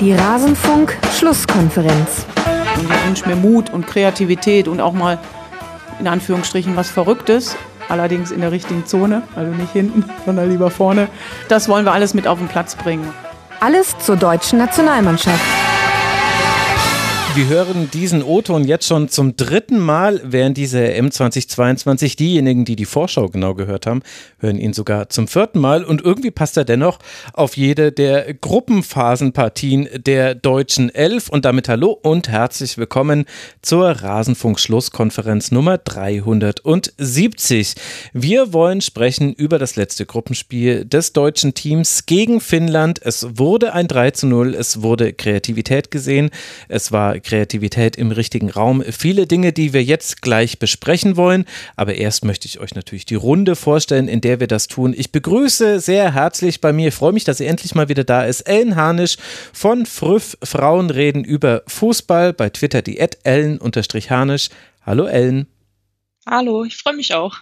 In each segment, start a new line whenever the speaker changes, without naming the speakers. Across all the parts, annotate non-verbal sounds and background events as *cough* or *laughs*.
Die Rasenfunk-Schlusskonferenz.
Und ich wünsche mir Mut und Kreativität und auch mal in Anführungsstrichen was Verrücktes. Allerdings in der richtigen Zone, also nicht hinten, *laughs* sondern lieber vorne. Das wollen wir alles mit auf den Platz bringen.
Alles zur deutschen Nationalmannschaft.
Wir hören diesen O-Ton jetzt schon zum dritten Mal während dieser M2022. Diejenigen, die die Vorschau genau gehört haben, hören ihn sogar zum vierten Mal. Und irgendwie passt er dennoch auf jede der Gruppenphasenpartien der deutschen Elf. Und damit hallo und herzlich willkommen zur Rasenfunk-Schlusskonferenz Nummer 370. Wir wollen sprechen über das letzte Gruppenspiel des deutschen Teams gegen Finnland. Es wurde ein 3 zu 0. Es wurde Kreativität gesehen. Es war Kreativität im richtigen Raum. Viele Dinge, die wir jetzt gleich besprechen wollen. Aber erst möchte ich euch natürlich die Runde vorstellen, in der wir das tun. Ich begrüße sehr herzlich bei mir, freue mich, dass sie endlich mal wieder da ist, Ellen Harnisch von Früff Frauen reden über Fußball bei Twitter die Ellen-Harnisch. Hallo Ellen.
Hallo, ich freue mich auch.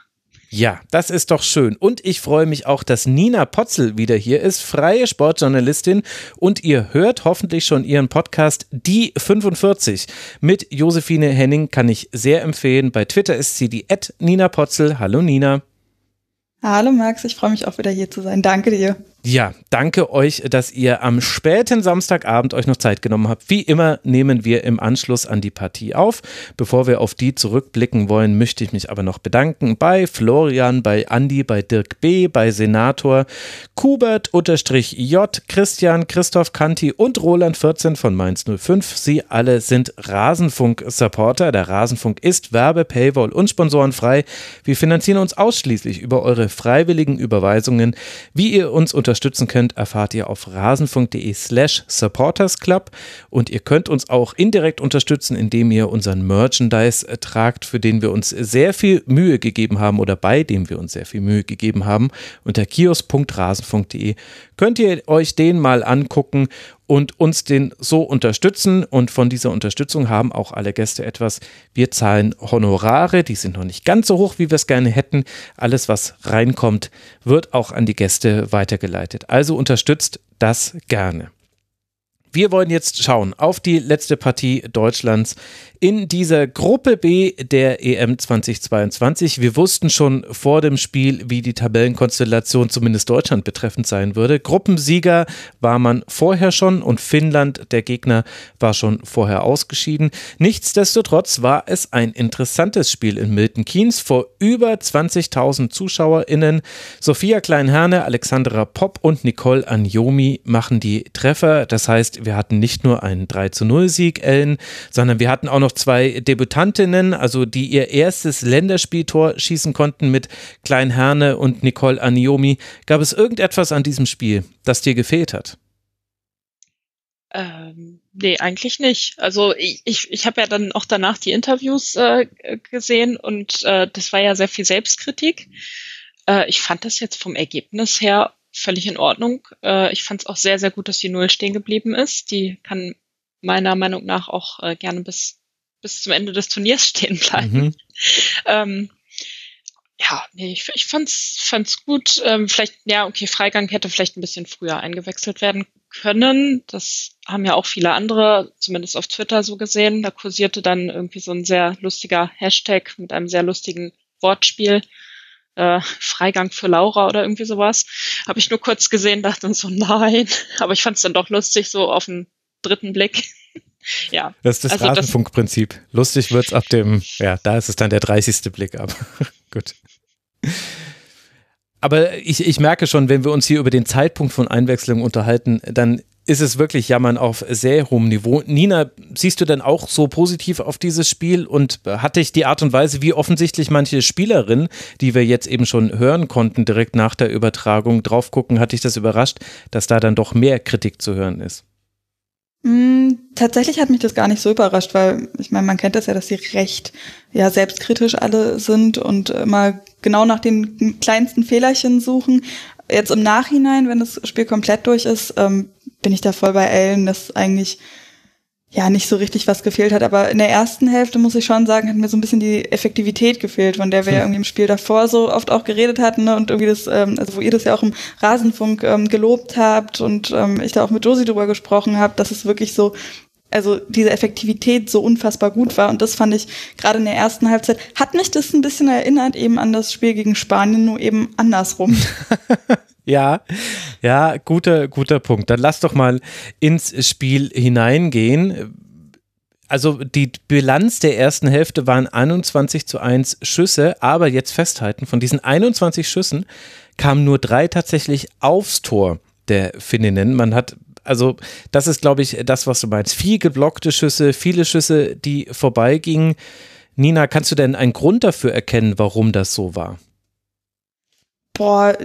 Ja, das ist doch schön. Und ich freue mich auch, dass Nina Potzel wieder hier ist, freie Sportjournalistin. Und ihr hört hoffentlich schon ihren Podcast Die 45 mit Josephine Henning, kann ich sehr empfehlen. Bei Twitter ist sie die Nina Potzel. Hallo Nina.
Hallo Max, ich freue mich auch wieder hier zu sein. Danke dir.
Ja, danke euch, dass ihr am späten Samstagabend euch noch Zeit genommen habt. Wie immer nehmen wir im Anschluss an die Partie auf. Bevor wir auf die zurückblicken wollen, möchte ich mich aber noch bedanken bei Florian, bei Andi, bei Dirk B., bei Senator, Kubert unterstrich J, Christian, Christoph Kanti und Roland 14 von Mainz 05. Sie alle sind Rasenfunk-Supporter. Der Rasenfunk ist Werbe, Paywall und sponsorenfrei. Wir finanzieren uns ausschließlich über eure freiwilligen Überweisungen. Wie ihr uns unterstützt, unterstützen könnt, erfahrt ihr auf rasenfunk.de slash supportersclub und ihr könnt uns auch indirekt unterstützen, indem ihr unseren Merchandise tragt, für den wir uns sehr viel Mühe gegeben haben oder bei dem wir uns sehr viel Mühe gegeben haben. Unter kios.rasenfunk.de könnt ihr euch den mal angucken und uns den so unterstützen. Und von dieser Unterstützung haben auch alle Gäste etwas. Wir zahlen Honorare, die sind noch nicht ganz so hoch, wie wir es gerne hätten. Alles, was reinkommt, wird auch an die Gäste weitergeleitet. Also unterstützt das gerne. Wir wollen jetzt schauen auf die letzte Partie Deutschlands in dieser Gruppe B der EM 2022. Wir wussten schon vor dem Spiel, wie die Tabellenkonstellation zumindest Deutschland betreffend sein würde. Gruppensieger war man vorher schon und Finnland, der Gegner, war schon vorher ausgeschieden. Nichtsdestotrotz war es ein interessantes Spiel in Milton Keynes vor über 20.000 ZuschauerInnen. Sophia Kleinherne, Alexandra Popp und Nicole Anjomi machen die Treffer. Das heißt, wir hatten nicht nur einen 3 zu 0 Sieg, Ellen, sondern wir hatten auch noch zwei Debütantinnen, also die ihr erstes Länderspieltor schießen konnten mit Klein Herne und Nicole Aniomi. Gab es irgendetwas an diesem Spiel, das dir gefehlt hat?
Ähm, nee, eigentlich nicht. Also ich, ich, ich habe ja dann auch danach die Interviews äh, gesehen und äh, das war ja sehr viel Selbstkritik. Äh, ich fand das jetzt vom Ergebnis her völlig in Ordnung. Äh, ich fand es auch sehr, sehr gut, dass die Null stehen geblieben ist. Die kann meiner Meinung nach auch äh, gerne bis bis zum Ende des Turniers *laughs* stehen bleiben. Mhm. Ähm, ja, nee, ich, ich fand's, fand's gut. Ähm, vielleicht, ja, okay, Freigang hätte vielleicht ein bisschen früher eingewechselt werden können. Das haben ja auch viele andere, zumindest auf Twitter so gesehen. Da kursierte dann irgendwie so ein sehr lustiger Hashtag mit einem sehr lustigen Wortspiel. Äh, Freigang für Laura oder irgendwie sowas. Habe ich nur kurz gesehen, dachte so, nein. *laughs* Aber ich fand es dann doch lustig, so auf den dritten Blick. *laughs* ja.
Das ist das also Rasenfunkprinzip. Lustig wird's ab dem, ja, da ist es dann der 30. Blick ab. *laughs* Gut. Aber ich, ich merke schon, wenn wir uns hier über den Zeitpunkt von Einwechslung unterhalten, dann ist es wirklich Jammern auf sehr hohem Niveau. Nina, siehst du denn auch so positiv auf dieses Spiel und hat dich die Art und Weise, wie offensichtlich manche Spielerinnen, die wir jetzt eben schon hören konnten, direkt nach der Übertragung drauf gucken, hat dich das überrascht, dass da dann doch mehr Kritik zu hören ist?
Mm, tatsächlich hat mich das gar nicht so überrascht, weil ich meine, man kennt das ja, dass sie recht ja selbstkritisch alle sind und immer genau nach den kleinsten Fehlerchen suchen. Jetzt im Nachhinein, wenn das Spiel komplett durch ist, ähm, bin ich da voll bei Ellen, dass eigentlich ja nicht so richtig was gefehlt hat. Aber in der ersten Hälfte muss ich schon sagen, hat mir so ein bisschen die Effektivität gefehlt, von der wir ja hm. irgendwie im Spiel davor so oft auch geredet hatten ne? und irgendwie das, ähm, also wo ihr das ja auch im Rasenfunk ähm, gelobt habt und ähm, ich da auch mit Josie drüber gesprochen habe, dass es wirklich so also diese Effektivität so unfassbar gut war und das fand ich gerade in der ersten Halbzeit hat mich das ein bisschen erinnert eben an das Spiel gegen Spanien nur eben andersrum. *laughs*
Ja, ja, guter, guter Punkt. Dann lass doch mal ins Spiel hineingehen. Also die Bilanz der ersten Hälfte waren 21 zu 1 Schüsse, aber jetzt festhalten, von diesen 21 Schüssen kamen nur drei tatsächlich aufs Tor der Finninnen. Man hat also das ist, glaube ich, das, was du meinst. Viel geblockte Schüsse, viele Schüsse, die vorbeigingen. Nina, kannst du denn einen Grund dafür erkennen, warum das so war?
Boah,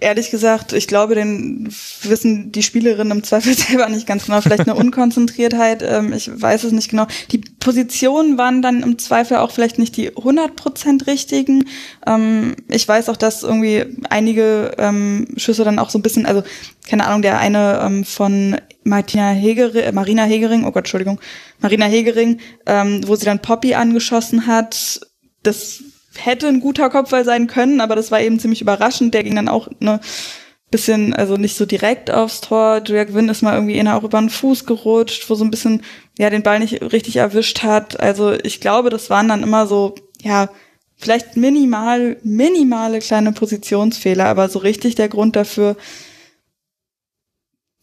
ehrlich gesagt, ich glaube, den wissen die Spielerinnen im Zweifel *laughs* selber nicht ganz genau. Vielleicht eine Unkonzentriertheit, ähm, ich weiß es nicht genau. Die Positionen waren dann im Zweifel auch vielleicht nicht die 100% richtigen. Ähm, ich weiß auch, dass irgendwie einige ähm, Schüsse dann auch so ein bisschen, also keine Ahnung, der eine ähm, von Martina Hegering, äh, Marina Hegering, oh Gott, Entschuldigung, Marina Hegering, ähm, wo sie dann Poppy angeschossen hat, das hätte ein guter Kopfball sein können, aber das war eben ziemlich überraschend. Der ging dann auch ne bisschen, also nicht so direkt aufs Tor. Julia Gwynn ist mal irgendwie eher auch über den Fuß gerutscht, wo so ein bisschen, ja, den Ball nicht richtig erwischt hat. Also ich glaube, das waren dann immer so, ja, vielleicht minimal, minimale kleine Positionsfehler, aber so richtig der Grund dafür,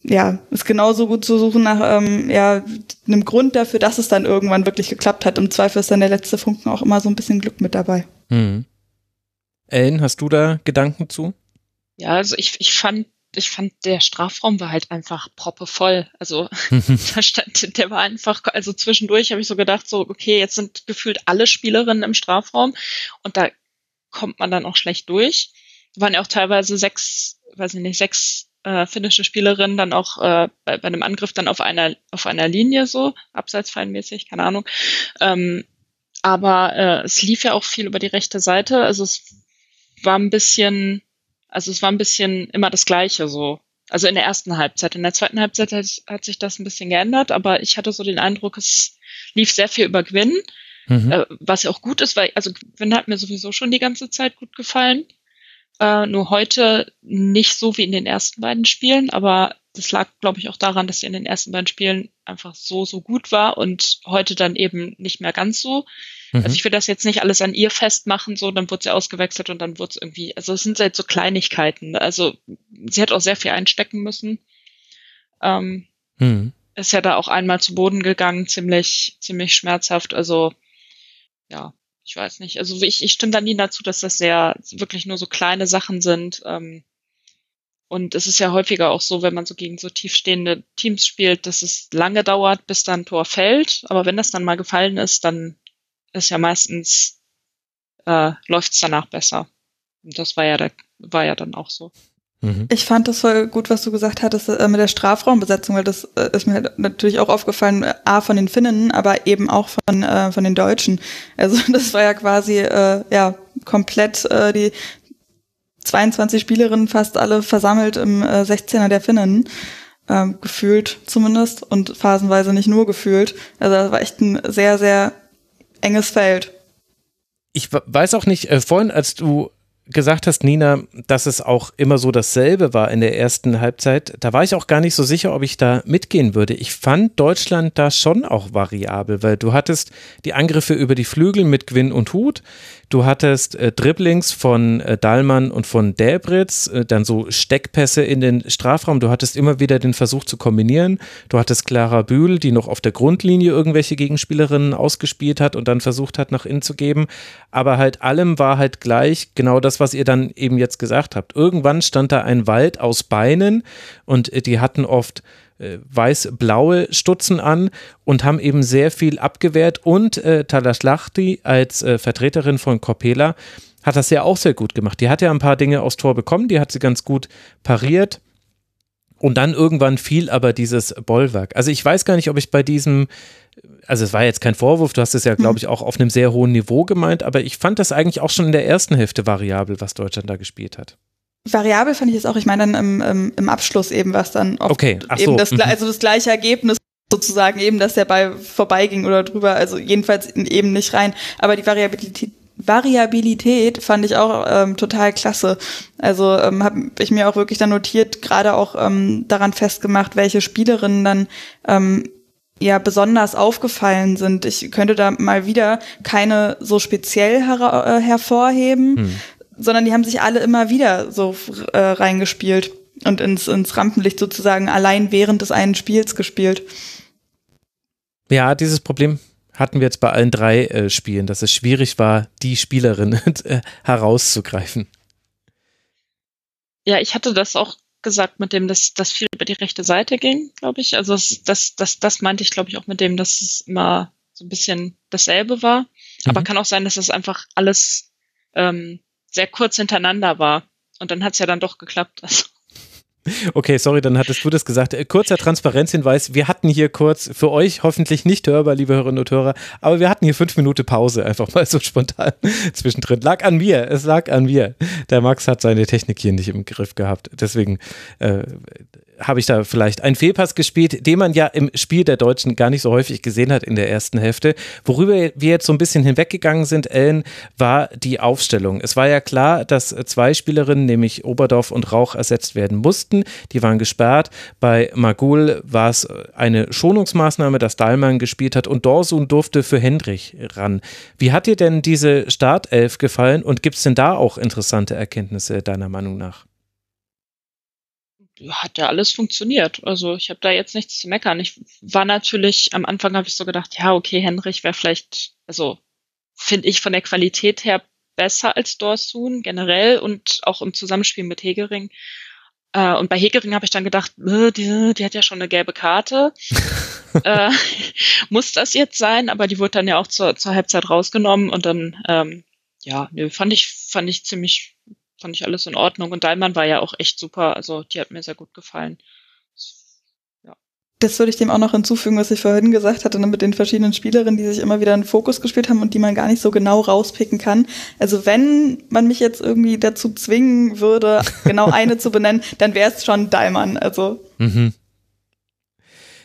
ja, ist genauso gut zu suchen nach ähm, ja, einem Grund dafür, dass es dann irgendwann wirklich geklappt hat. Im Zweifel ist dann der letzte Funken auch immer so ein bisschen Glück mit dabei.
Hm. Ellen, hast du da Gedanken zu?
Ja, also ich, ich fand, ich fand, der Strafraum war halt einfach proppevoll. Also *laughs* da stand, der war einfach, also zwischendurch habe ich so gedacht, so, okay, jetzt sind gefühlt alle Spielerinnen im Strafraum und da kommt man dann auch schlecht durch. Waren ja auch teilweise sechs, weiß ich nicht, sechs äh, finnische Spielerinnen dann auch äh, bei, bei einem Angriff dann auf einer auf einer Linie so abseitsfallenmäßig, keine Ahnung. Ähm, aber äh, es lief ja auch viel über die rechte Seite. Also es war ein bisschen, also es war ein bisschen immer das Gleiche so. Also in der ersten Halbzeit. In der zweiten Halbzeit hat, hat sich das ein bisschen geändert, aber ich hatte so den Eindruck, es lief sehr viel über Gwyn, mhm. äh, was ja auch gut ist, weil also Gwyn hat mir sowieso schon die ganze Zeit gut gefallen. Äh, nur heute nicht so wie in den ersten beiden Spielen, aber das lag, glaube ich, auch daran, dass sie in den ersten beiden Spielen einfach so, so gut war und heute dann eben nicht mehr ganz so. Mhm. Also ich will das jetzt nicht alles an ihr festmachen, so, dann wurde sie ausgewechselt und dann wurde es irgendwie, also es sind halt so Kleinigkeiten. Also sie hat auch sehr viel einstecken müssen. Ähm, mhm. Ist ja da auch einmal zu Boden gegangen, ziemlich, ziemlich schmerzhaft. Also ja, ich weiß nicht. Also ich, ich stimme da nie dazu, dass das sehr wirklich nur so kleine Sachen sind. Ähm, und es ist ja häufiger auch so, wenn man so gegen so tiefstehende Teams spielt, dass es lange dauert, bis dann ein Tor fällt. Aber wenn das dann mal gefallen ist, dann ist ja meistens äh, läuft es danach besser. Und das war ja der, war ja dann auch so.
Mhm. Ich fand das voll gut, was du gesagt hattest äh, mit der Strafraumbesetzung, weil das äh, ist mir natürlich auch aufgefallen, äh, a von den Finnen, aber eben auch von äh, von den Deutschen. Also *laughs* das war ja quasi äh, ja komplett äh, die 22 Spielerinnen fast alle versammelt im äh, 16er der Finnen. Äh, gefühlt zumindest und phasenweise nicht nur gefühlt. Also das war echt ein sehr, sehr enges Feld.
Ich weiß auch nicht, äh, vorhin, als du gesagt hast, Nina, dass es auch immer so dasselbe war in der ersten Halbzeit, da war ich auch gar nicht so sicher, ob ich da mitgehen würde. Ich fand Deutschland da schon auch variabel, weil du hattest die Angriffe über die Flügel mit Gwyn und Hut, Du hattest äh, Dribblings von äh, Dahlmann und von Delbritz, äh, dann so Steckpässe in den Strafraum. Du hattest immer wieder den Versuch zu kombinieren. Du hattest Clara Bühl, die noch auf der Grundlinie irgendwelche Gegenspielerinnen ausgespielt hat und dann versucht hat, nach innen zu geben. Aber halt allem war halt gleich genau das, was ihr dann eben jetzt gesagt habt. Irgendwann stand da ein Wald aus Beinen und äh, die hatten oft äh, weiß-blaue Stutzen an und haben eben sehr viel abgewehrt. Und äh, Talaslachti als äh, Vertreterin von Corpela hat das ja auch sehr gut gemacht. Die hat ja ein paar Dinge aufs Tor bekommen, die hat sie ganz gut pariert. Und dann irgendwann fiel aber dieses Bollwerk. Also ich weiß gar nicht, ob ich bei diesem, also es war jetzt kein Vorwurf, du hast es ja, glaube ich, auch auf einem sehr hohen Niveau gemeint, aber ich fand das eigentlich auch schon in der ersten Hälfte variabel, was Deutschland da gespielt hat.
Variabel fand ich es auch, ich meine dann im, im, im Abschluss eben, was dann oft
okay.
Eben so. das, mhm. also das gleiche Ergebnis sozusagen eben, dass der Ball vorbeiging oder drüber, also jedenfalls eben nicht rein. Aber die Variabilität, Variabilität fand ich auch ähm, total klasse. Also ähm, habe ich mir auch wirklich dann notiert, gerade auch ähm, daran festgemacht, welche Spielerinnen dann ähm, ja besonders aufgefallen sind. Ich könnte da mal wieder keine so speziell her äh, hervorheben, hm. Sondern die haben sich alle immer wieder so äh, reingespielt und ins, ins Rampenlicht sozusagen allein während des einen Spiels gespielt.
Ja, dieses Problem hatten wir jetzt bei allen drei äh, Spielen, dass es schwierig war, die Spielerin *laughs* äh, herauszugreifen.
Ja, ich hatte das auch gesagt mit dem, dass das viel über die rechte Seite ging, glaube ich. Also das, das, das, das meinte ich, glaube ich, auch mit dem, dass es immer so ein bisschen dasselbe war. Mhm. Aber kann auch sein, dass es das einfach alles ähm, sehr kurz hintereinander war. Und dann hat es ja dann doch geklappt. *laughs*
Okay, sorry, dann hattest du das gesagt. Äh, kurzer Transparenzhinweis. Wir hatten hier kurz, für euch hoffentlich nicht hörbar, liebe Hörerinnen und Hörer, aber wir hatten hier fünf Minuten Pause, einfach mal so spontan *laughs* zwischendrin. Lag an mir, es lag an mir. Der Max hat seine Technik hier nicht im Griff gehabt. Deswegen äh, habe ich da vielleicht einen Fehlpass gespielt, den man ja im Spiel der Deutschen gar nicht so häufig gesehen hat in der ersten Hälfte. Worüber wir jetzt so ein bisschen hinweggegangen sind, Ellen, war die Aufstellung. Es war ja klar, dass zwei Spielerinnen, nämlich Oberdorf und Rauch, ersetzt werden mussten. Die waren gesperrt. Bei Magul war es eine Schonungsmaßnahme, dass Dahlmann gespielt hat und Dorsun durfte für Hendrich ran. Wie hat dir denn diese Startelf gefallen und gibt es denn da auch interessante Erkenntnisse deiner Meinung nach?
Hat ja alles funktioniert. Also ich habe da jetzt nichts zu meckern. Ich war natürlich, am Anfang habe ich so gedacht, ja, okay, Henrich wäre vielleicht, also finde ich von der Qualität her besser als Dorsun generell und auch im Zusammenspiel mit Hegering. Äh, und bei Hegering habe ich dann gedacht, äh, die, die, hat ja schon eine gelbe Karte. *laughs* äh, *laughs* muss das jetzt sein? Aber die wurde dann ja auch zur, zur Halbzeit rausgenommen und dann, ähm, ja, nö, fand ich, fand ich ziemlich fand ich alles in Ordnung. Und Dahlmann war ja auch echt super. Also die hat mir sehr gut gefallen.
Ja. Das würde ich dem auch noch hinzufügen, was ich vorhin gesagt hatte, ne, mit den verschiedenen Spielerinnen, die sich immer wieder einen Fokus gespielt haben und die man gar nicht so genau rauspicken kann. Also wenn man mich jetzt irgendwie dazu zwingen würde, *laughs* genau eine zu benennen, dann wäre es schon Dahlmann. Also.
Mhm.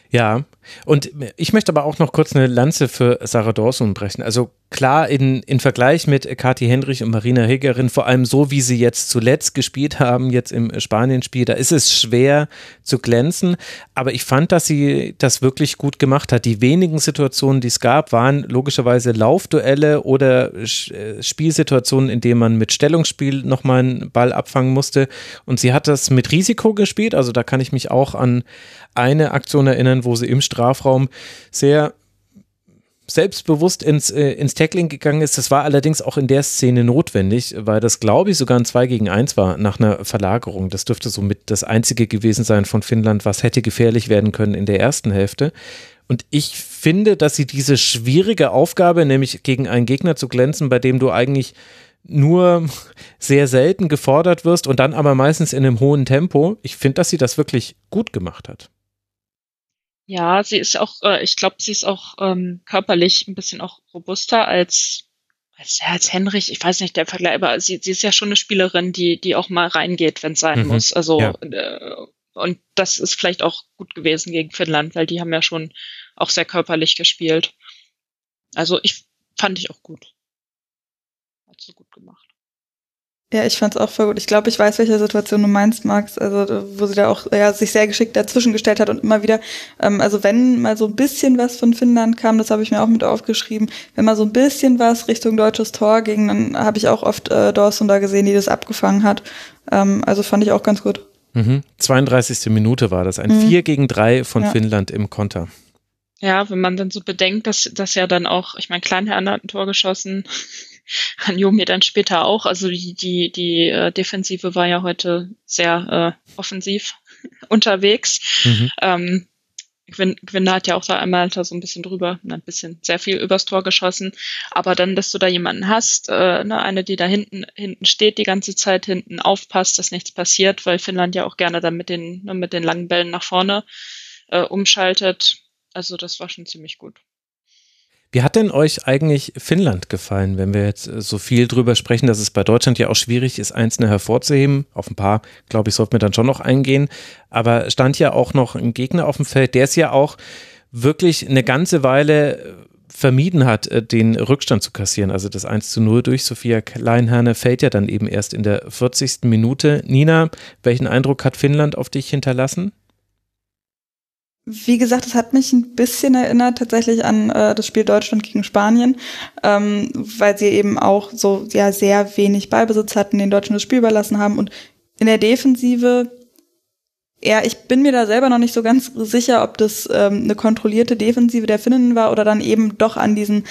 Ja, und ich möchte aber auch noch kurz eine Lanze für Sarah Dawson brechen. Also klar, in, in Vergleich mit Kathi Hendrich und Marina Hegerin, vor allem so, wie sie jetzt zuletzt gespielt haben, jetzt im Spanien-Spiel, da ist es schwer zu glänzen. Aber ich fand, dass sie das wirklich gut gemacht hat. Die wenigen Situationen, die es gab, waren logischerweise Laufduelle oder äh, Spielsituationen, in denen man mit Stellungsspiel nochmal einen Ball abfangen musste. Und sie hat das mit Risiko gespielt. Also da kann ich mich auch an eine Aktion erinnern, wo sie im Strafraum sehr selbstbewusst ins, äh, ins Tackling gegangen ist. Das war allerdings auch in der Szene notwendig, weil das, glaube ich, sogar ein 2 gegen 1 war nach einer Verlagerung. Das dürfte somit das einzige gewesen sein von Finnland, was hätte gefährlich werden können in der ersten Hälfte. Und ich finde, dass sie diese schwierige Aufgabe, nämlich gegen einen Gegner zu glänzen, bei dem du eigentlich nur sehr selten gefordert wirst und dann aber meistens in einem hohen Tempo, ich finde, dass sie das wirklich gut gemacht hat.
Ja, sie ist auch, äh, ich glaube, sie ist auch ähm, körperlich ein bisschen auch robuster als als, als Henrich, ich weiß nicht, der Vergleich, aber sie, sie ist ja schon eine Spielerin, die, die auch mal reingeht, wenn es sein mhm. muss. Also ja. äh, und das ist vielleicht auch gut gewesen gegen Finnland, weil die haben ja schon auch sehr körperlich gespielt. Also ich fand ich auch gut. Hat sie gut gemacht.
Ja, ich fand's auch voll gut. Ich glaube, ich weiß, welche Situation du meinst, Max. Also, wo sie da auch ja, sich sehr geschickt dazwischen gestellt hat und immer wieder, ähm, also wenn mal so ein bisschen was von Finnland kam, das habe ich mir auch mit aufgeschrieben, wenn mal so ein bisschen was Richtung deutsches Tor ging, dann habe ich auch oft äh, Dawson da gesehen, die das abgefangen hat. Ähm, also fand ich auch ganz gut.
Mhm. 32. Minute war das. Ein mhm. 4 gegen 3 von ja. Finnland im Konter.
Ja, wenn man dann so bedenkt, dass, dass ja dann auch, ich meine, Kleinherrn hat ein Tor geschossen, *laughs* Hanjomi dann später auch. Also die, die, die äh, Defensive war ja heute sehr äh, offensiv *laughs* unterwegs. Mhm. Ähm, Gwin, Gwinner hat ja auch da einmal da so ein bisschen drüber, ein bisschen sehr viel übers Tor geschossen. Aber dann, dass du da jemanden hast, äh, ne, eine, die da hinten, hinten steht, die ganze Zeit hinten aufpasst, dass nichts passiert, weil Finnland ja auch gerne dann mit den, ne, mit den langen Bällen nach vorne äh, umschaltet. Also das war schon ziemlich gut.
Wie hat denn euch eigentlich Finnland gefallen, wenn wir jetzt äh, so viel drüber sprechen, dass es bei Deutschland ja auch schwierig ist, einzelne hervorzuheben? Auf ein paar, glaube ich, sollten wir dann schon noch eingehen. Aber stand ja auch noch ein Gegner auf dem Feld, der es ja auch wirklich eine ganze Weile vermieden hat, äh, den Rückstand zu kassieren. Also das 1 zu 0 durch Sophia Kleinherne fällt ja dann eben erst in der 40. Minute. Nina, welchen Eindruck hat Finnland auf dich hinterlassen?
Wie gesagt, es hat mich ein bisschen erinnert tatsächlich an äh, das Spiel Deutschland gegen Spanien, ähm, weil sie eben auch so ja sehr wenig Ballbesitz hatten, den Deutschen das Spiel überlassen haben und in der Defensive ja, ich bin mir da selber noch nicht so ganz sicher, ob das ähm, eine kontrollierte Defensive der Finnen war oder dann eben doch an diesen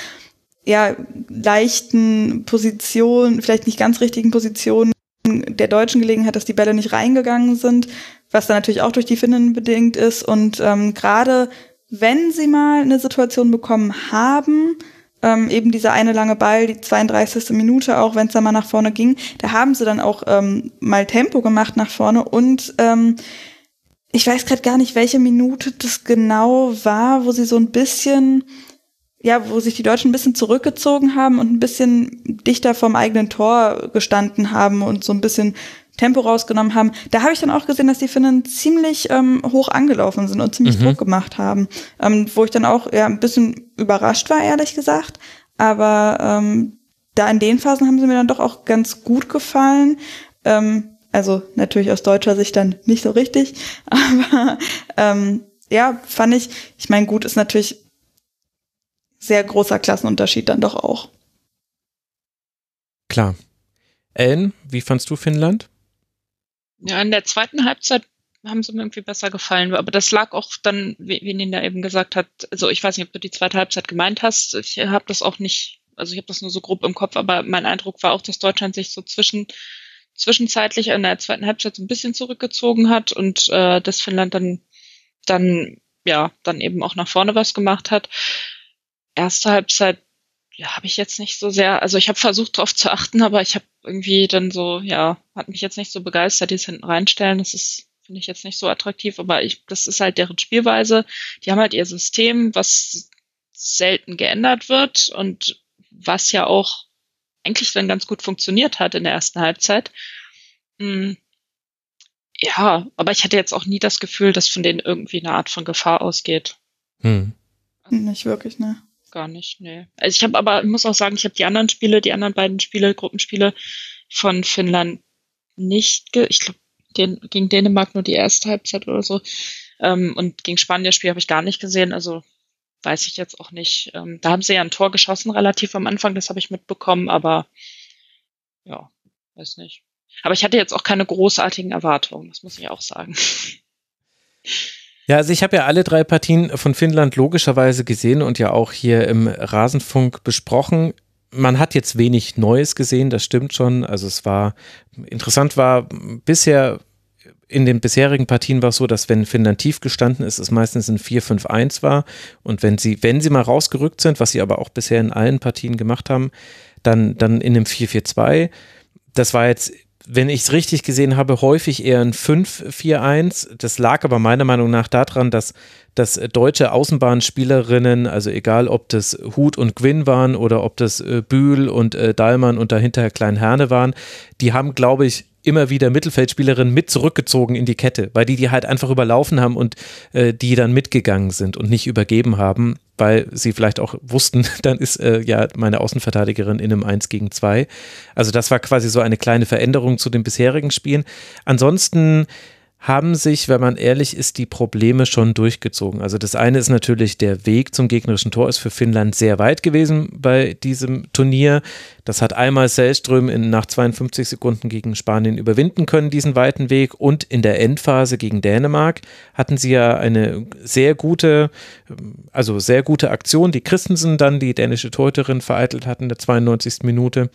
ja leichten Positionen, vielleicht nicht ganz richtigen Positionen der Deutschen gelegen hat, dass die Bälle nicht reingegangen sind, was dann natürlich auch durch die Finnen bedingt ist. Und ähm, gerade wenn sie mal eine Situation bekommen haben, ähm, eben dieser eine lange Ball, die 32. Minute, auch wenn es da mal nach vorne ging, da haben sie dann auch ähm, mal Tempo gemacht nach vorne und ähm, ich weiß gerade gar nicht, welche Minute das genau war, wo sie so ein bisschen, ja, wo sich die Deutschen ein bisschen zurückgezogen haben und ein bisschen dichter vom eigenen Tor gestanden haben und so ein bisschen Tempo rausgenommen haben. Da habe ich dann auch gesehen, dass die Finnen ziemlich ähm, hoch angelaufen sind und ziemlich mhm. Druck gemacht haben. Ähm, wo ich dann auch ja, ein bisschen überrascht war, ehrlich gesagt. Aber ähm, da in den Phasen haben sie mir dann doch auch ganz gut gefallen. Ähm, also natürlich aus deutscher Sicht dann nicht so richtig. *laughs* Aber ähm, ja, fand ich, ich meine, gut ist natürlich sehr großer Klassenunterschied dann doch auch.
Klar. Ellen, wie fandst du Finnland?
Ja, in der zweiten Halbzeit haben sie mir irgendwie besser gefallen. Aber das lag auch dann, wie, Nina eben gesagt hat, also ich weiß nicht, ob du die zweite Halbzeit gemeint hast. Ich habe das auch nicht, also ich habe das nur so grob im Kopf, aber mein Eindruck war auch, dass Deutschland sich so zwischen zwischenzeitlich in der zweiten Halbzeit so ein bisschen zurückgezogen hat und äh, das Finnland dann dann ja dann eben auch nach vorne was gemacht hat. Erste Halbzeit ja, habe ich jetzt nicht so sehr, also ich habe versucht darauf zu achten, aber ich habe irgendwie dann so, ja, hat mich jetzt nicht so begeistert, dieses hinten reinstellen. Das ist, finde ich jetzt nicht so attraktiv, aber ich, das ist halt deren Spielweise. Die haben halt ihr System, was selten geändert wird und was ja auch eigentlich dann ganz gut funktioniert hat in der ersten Halbzeit. Hm. Ja, aber ich hatte jetzt auch nie das Gefühl, dass von denen irgendwie eine Art von Gefahr ausgeht.
Hm. Nicht wirklich, ne?
Gar nicht, ne. Also ich habe aber, ich muss auch sagen, ich habe die anderen Spiele, die anderen beiden Spiele, Gruppenspiele von Finnland nicht, ge ich glaube, den, gegen Dänemark nur die erste Halbzeit oder so. Ähm, und gegen Spanien Spiel habe ich gar nicht gesehen. Also weiß ich jetzt auch nicht. Ähm, da haben sie ja ein Tor geschossen relativ am Anfang, das habe ich mitbekommen, aber ja, weiß nicht. Aber ich hatte jetzt auch keine großartigen Erwartungen, das muss ich auch sagen.
Ja, also ich habe ja alle drei Partien von Finnland logischerweise gesehen und ja auch hier im Rasenfunk besprochen. Man hat jetzt wenig Neues gesehen, das stimmt schon. Also es war interessant war bisher in den bisherigen Partien war es so, dass wenn Finnland tief gestanden ist, es meistens ein 4-5-1 war. Und wenn sie, wenn sie mal rausgerückt sind, was sie aber auch bisher in allen Partien gemacht haben, dann, dann in einem 4-4-2. Das war jetzt, wenn ich es richtig gesehen habe, häufig eher ein 5-4-1. Das lag aber meiner Meinung nach daran, dass, dass deutsche Außenbahnspielerinnen, also egal ob das Hut und Gwyn waren oder ob das äh, Bühl und äh, Dahlmann und dahinter Klein Herne waren, die haben, glaube ich, immer wieder Mittelfeldspielerinnen mit zurückgezogen in die Kette, weil die die halt einfach überlaufen haben und äh, die dann mitgegangen sind und nicht übergeben haben, weil sie vielleicht auch wussten, *laughs* dann ist äh, ja meine Außenverteidigerin in einem 1 gegen 2. Also das war quasi so eine kleine Veränderung zu den bisherigen Spielen. Ansonsten haben sich, wenn man ehrlich ist, die Probleme schon durchgezogen. Also das eine ist natürlich, der Weg zum gegnerischen Tor ist für Finnland sehr weit gewesen bei diesem Turnier. Das hat einmal Sellström in, nach 52 Sekunden gegen Spanien überwinden können, diesen weiten Weg. Und in der Endphase gegen Dänemark hatten sie ja eine sehr gute, also sehr gute Aktion, die Christensen dann, die dänische Torhüterin, vereitelt hatten in der 92. Minute.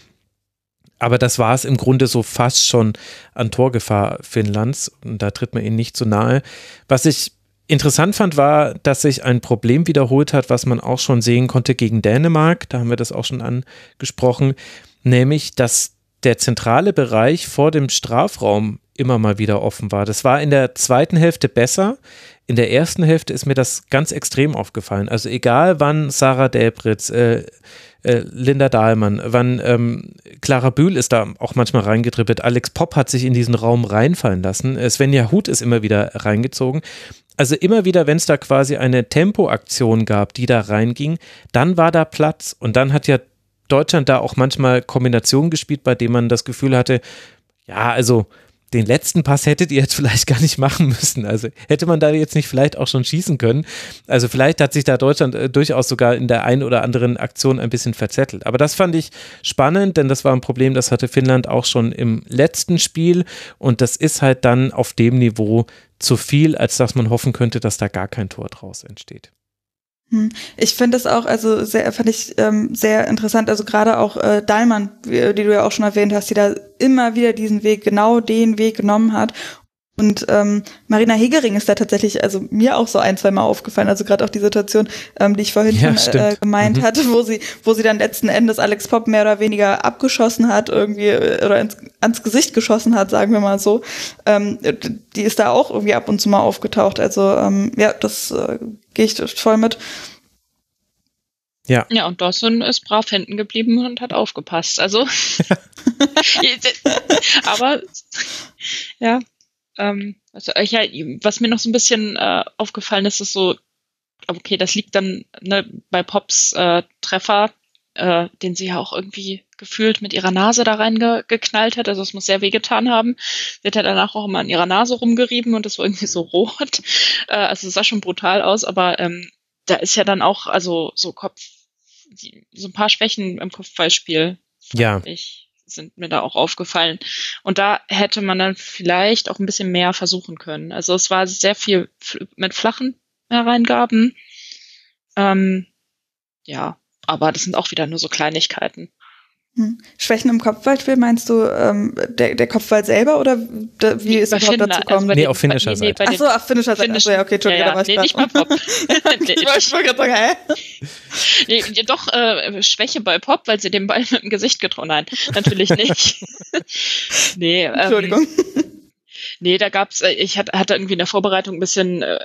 Aber das war es im Grunde so fast schon an Torgefahr Finnlands. Und da tritt man ihnen nicht zu nahe. Was ich interessant fand, war, dass sich ein Problem wiederholt hat, was man auch schon sehen konnte gegen Dänemark. Da haben wir das auch schon angesprochen. Nämlich, dass der zentrale Bereich vor dem Strafraum immer mal wieder offen war. Das war in der zweiten Hälfte besser. in der ersten Hälfte ist mir das ganz extrem aufgefallen. Also egal wann Sarah Delbritz, äh, äh, Linda Dahlmann, wann ähm, Clara Bühl ist da auch manchmal reingetrippelt, Alex Popp hat sich in diesen Raum reinfallen lassen, äh, Svenja Huth ist immer wieder reingezogen. Also immer wieder, wenn es da quasi eine Tempoaktion gab, die da reinging, dann war da Platz. Und dann hat ja Deutschland da auch manchmal Kombinationen gespielt, bei denen man das Gefühl hatte, ja, also den letzten Pass hättet ihr jetzt *laughs* vielleicht gar nicht machen müssen. Also hätte man da jetzt nicht vielleicht auch schon schießen können. Also vielleicht hat sich da Deutschland äh, durchaus sogar in der einen oder anderen Aktion ein bisschen verzettelt. Aber das fand ich spannend, denn das war ein Problem, das hatte Finnland auch schon im letzten Spiel. Und das ist halt dann auf dem Niveau zu viel, als dass man hoffen könnte, dass da gar kein Tor draus entsteht.
Hm. Ich finde es auch, also sehr, fand ich ähm, sehr interessant, also gerade auch äh, Dahlmann, die du ja auch schon erwähnt hast, die da immer wieder diesen Weg, genau den Weg genommen hat und ähm, Marina Hegering ist da tatsächlich, also mir auch so ein, zwei Mal aufgefallen. Also gerade auch die Situation, ähm, die ich vorhin ja, schon äh, gemeint mhm. hatte, wo sie, wo sie dann letzten Endes Alex Pop mehr oder weniger abgeschossen hat, irgendwie äh, oder ins, ans Gesicht geschossen hat, sagen wir mal so. Ähm, die ist da auch irgendwie ab und zu mal aufgetaucht. Also ähm, ja, das äh, gehe ich voll mit.
Ja. Ja, und Dawson ist brav hinten geblieben und hat aufgepasst. Also, *laughs* *laughs* aber ja, ähm, also, ich, was mir noch so ein bisschen äh, aufgefallen ist, ist so, okay, das liegt dann ne, bei Pops äh, Treffer, äh, den sie ja auch irgendwie gefühlt mit ihrer Nase da reingeknallt hat. Also es muss sehr wehgetan haben. Sie hat ja danach auch immer an ihrer Nase rumgerieben und das war irgendwie so *laughs* rot. Äh, also es sah schon brutal aus, aber ähm, da ist ja dann auch, also so Kopf, so ein paar Schwächen im Kopfballspiel.
Ja.
Ich sind mir da auch aufgefallen. Und da hätte man dann vielleicht auch ein bisschen mehr versuchen können. Also es war sehr viel mit flachen Hereingaben. Ähm, ja, aber das sind auch wieder nur so Kleinigkeiten.
Hm. Schwächen im Kopfballspiel meinst du ähm, der, der Kopfball selber oder da, wie ist es überhaupt dazu gekommen?
Also nee, auf finnischer Seite.
Nee, Achso, auf finnischer Seite. Achso, ja, okay, Entschuldigung, ja, ja. da war
nee, nicht mal Pop. *laughs* *laughs*
nee, ich wollte gerade sagen, hä?
Nee, doch äh, Schwäche bei Pop, weil sie den Ball *laughs* mit dem Gesicht getroffen Nein, natürlich nicht. nee, ähm, Entschuldigung. Nee, da gab's, äh, ich hatte, hatte irgendwie in der Vorbereitung ein bisschen äh,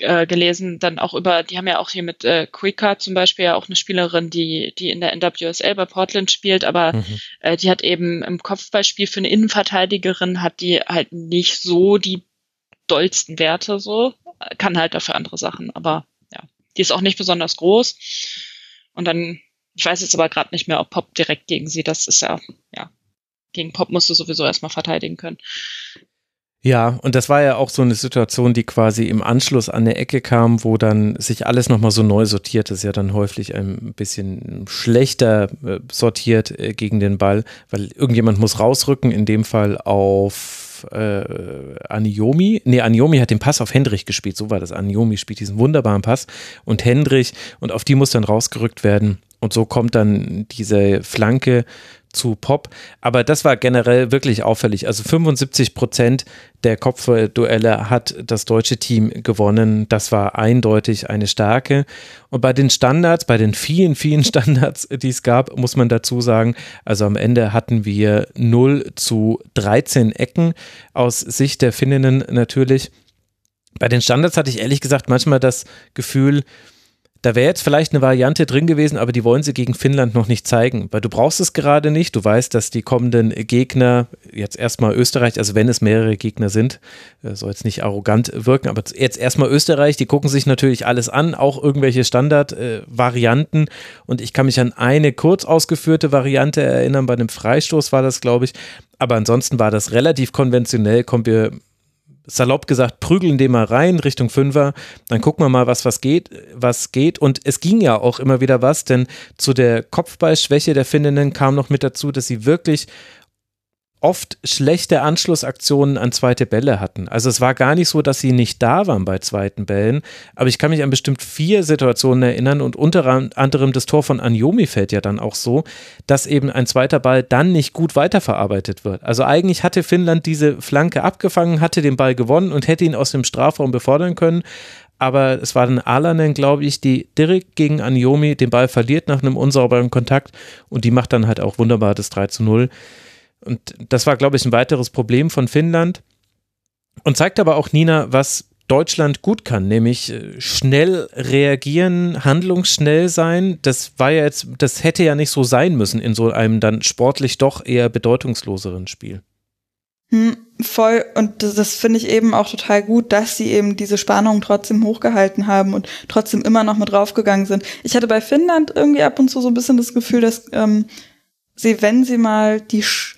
äh, gelesen, dann auch über, die haben ja auch hier mit äh, Quicker zum Beispiel ja auch eine Spielerin, die, die in der NWSL bei Portland spielt, aber mhm. äh, die hat eben im Kopfballspiel für eine Innenverteidigerin hat die halt nicht so die dollsten Werte so, kann halt dafür andere Sachen, aber ja, die ist auch nicht besonders groß. Und dann, ich weiß jetzt aber gerade nicht mehr, ob Pop direkt gegen sie, das ist ja, ja, gegen Pop musst du sowieso erstmal verteidigen können.
Ja, und das war ja auch so eine Situation, die quasi im Anschluss an der Ecke kam, wo dann sich alles nochmal so neu sortiert. Das ist ja dann häufig ein bisschen schlechter äh, sortiert äh, gegen den Ball, weil irgendjemand muss rausrücken, in dem Fall auf äh, Aniomi. Nee, Aniomi hat den Pass auf Hendrich gespielt, so war das. Aniomi spielt diesen wunderbaren Pass und Hendrich und auf die muss dann rausgerückt werden. Und so kommt dann diese Flanke zu Pop. Aber das war generell wirklich auffällig. Also 75 Prozent der Kopfduelle hat das deutsche Team gewonnen. Das war eindeutig eine Stärke. Und bei den Standards, bei den vielen, vielen *laughs* Standards, die es gab, muss man dazu sagen, also am Ende hatten wir 0 zu 13 Ecken aus Sicht der Finninnen natürlich. Bei den Standards hatte ich ehrlich gesagt manchmal das Gefühl, da wäre jetzt vielleicht eine Variante drin gewesen, aber die wollen sie gegen Finnland noch nicht zeigen, weil du brauchst es gerade nicht. Du weißt, dass die kommenden Gegner, jetzt erstmal Österreich, also wenn es mehrere Gegner sind, äh, soll jetzt nicht arrogant wirken, aber jetzt erstmal Österreich, die gucken sich natürlich alles an, auch irgendwelche Standardvarianten. Und ich kann mich an eine kurz ausgeführte Variante erinnern, bei einem Freistoß war das, glaube ich. Aber ansonsten war das relativ konventionell, kommen wir salopp gesagt, prügeln den mal rein Richtung Fünfer, dann gucken wir mal, was, was geht, was geht. Und es ging ja auch immer wieder was, denn zu der Kopfballschwäche der Finninnen kam noch mit dazu, dass sie wirklich oft schlechte Anschlussaktionen an zweite Bälle hatten. Also es war gar nicht so, dass sie nicht da waren bei zweiten Bällen, aber ich kann mich an bestimmt vier Situationen erinnern und unter anderem das Tor von Anjomi fällt ja dann auch so, dass eben ein zweiter Ball dann nicht gut weiterverarbeitet wird. Also eigentlich hatte Finnland diese Flanke abgefangen, hatte den Ball gewonnen und hätte ihn aus dem Strafraum befordern können, aber es war dann Alanen, glaube ich, die direkt gegen Anjomi den Ball verliert nach einem unsauberen Kontakt und die macht dann halt auch wunderbar das 3 zu 0. Und das war, glaube ich, ein weiteres Problem von Finnland. Und zeigt aber auch, Nina, was Deutschland gut kann, nämlich äh, schnell reagieren, handlungsschnell sein. Das war ja jetzt, das hätte ja nicht so sein müssen in so einem dann sportlich doch eher bedeutungsloseren Spiel.
Hm, voll. Und das, das finde ich eben auch total gut, dass sie eben diese Spannung trotzdem hochgehalten haben und trotzdem immer noch mit draufgegangen sind. Ich hatte bei Finnland irgendwie ab und zu so ein bisschen das Gefühl, dass ähm, sie, wenn sie mal die Sch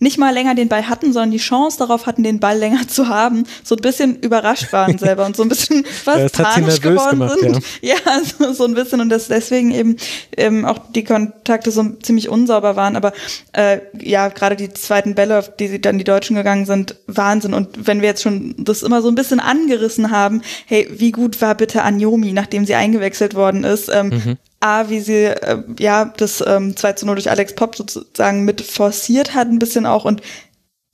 nicht mal länger den Ball hatten, sondern die Chance darauf hatten, den Ball länger zu haben, so ein bisschen überrascht waren selber und so ein bisschen *laughs* was panisch geworden gemacht, sind. Ja, *laughs* ja so, so, ein bisschen und dass deswegen eben ähm, auch die Kontakte so ziemlich unsauber waren. Aber äh, ja, gerade die zweiten Bälle, auf die sie dann die Deutschen gegangen sind, Wahnsinn. Und wenn wir jetzt schon das immer so ein bisschen angerissen haben, hey, wie gut war bitte Anjomi, nachdem sie eingewechselt worden ist? Ähm, mhm. A, wie sie äh, ja das ähm, 2 zu 0 durch Alex Pop sozusagen mit forciert hat, ein bisschen auch und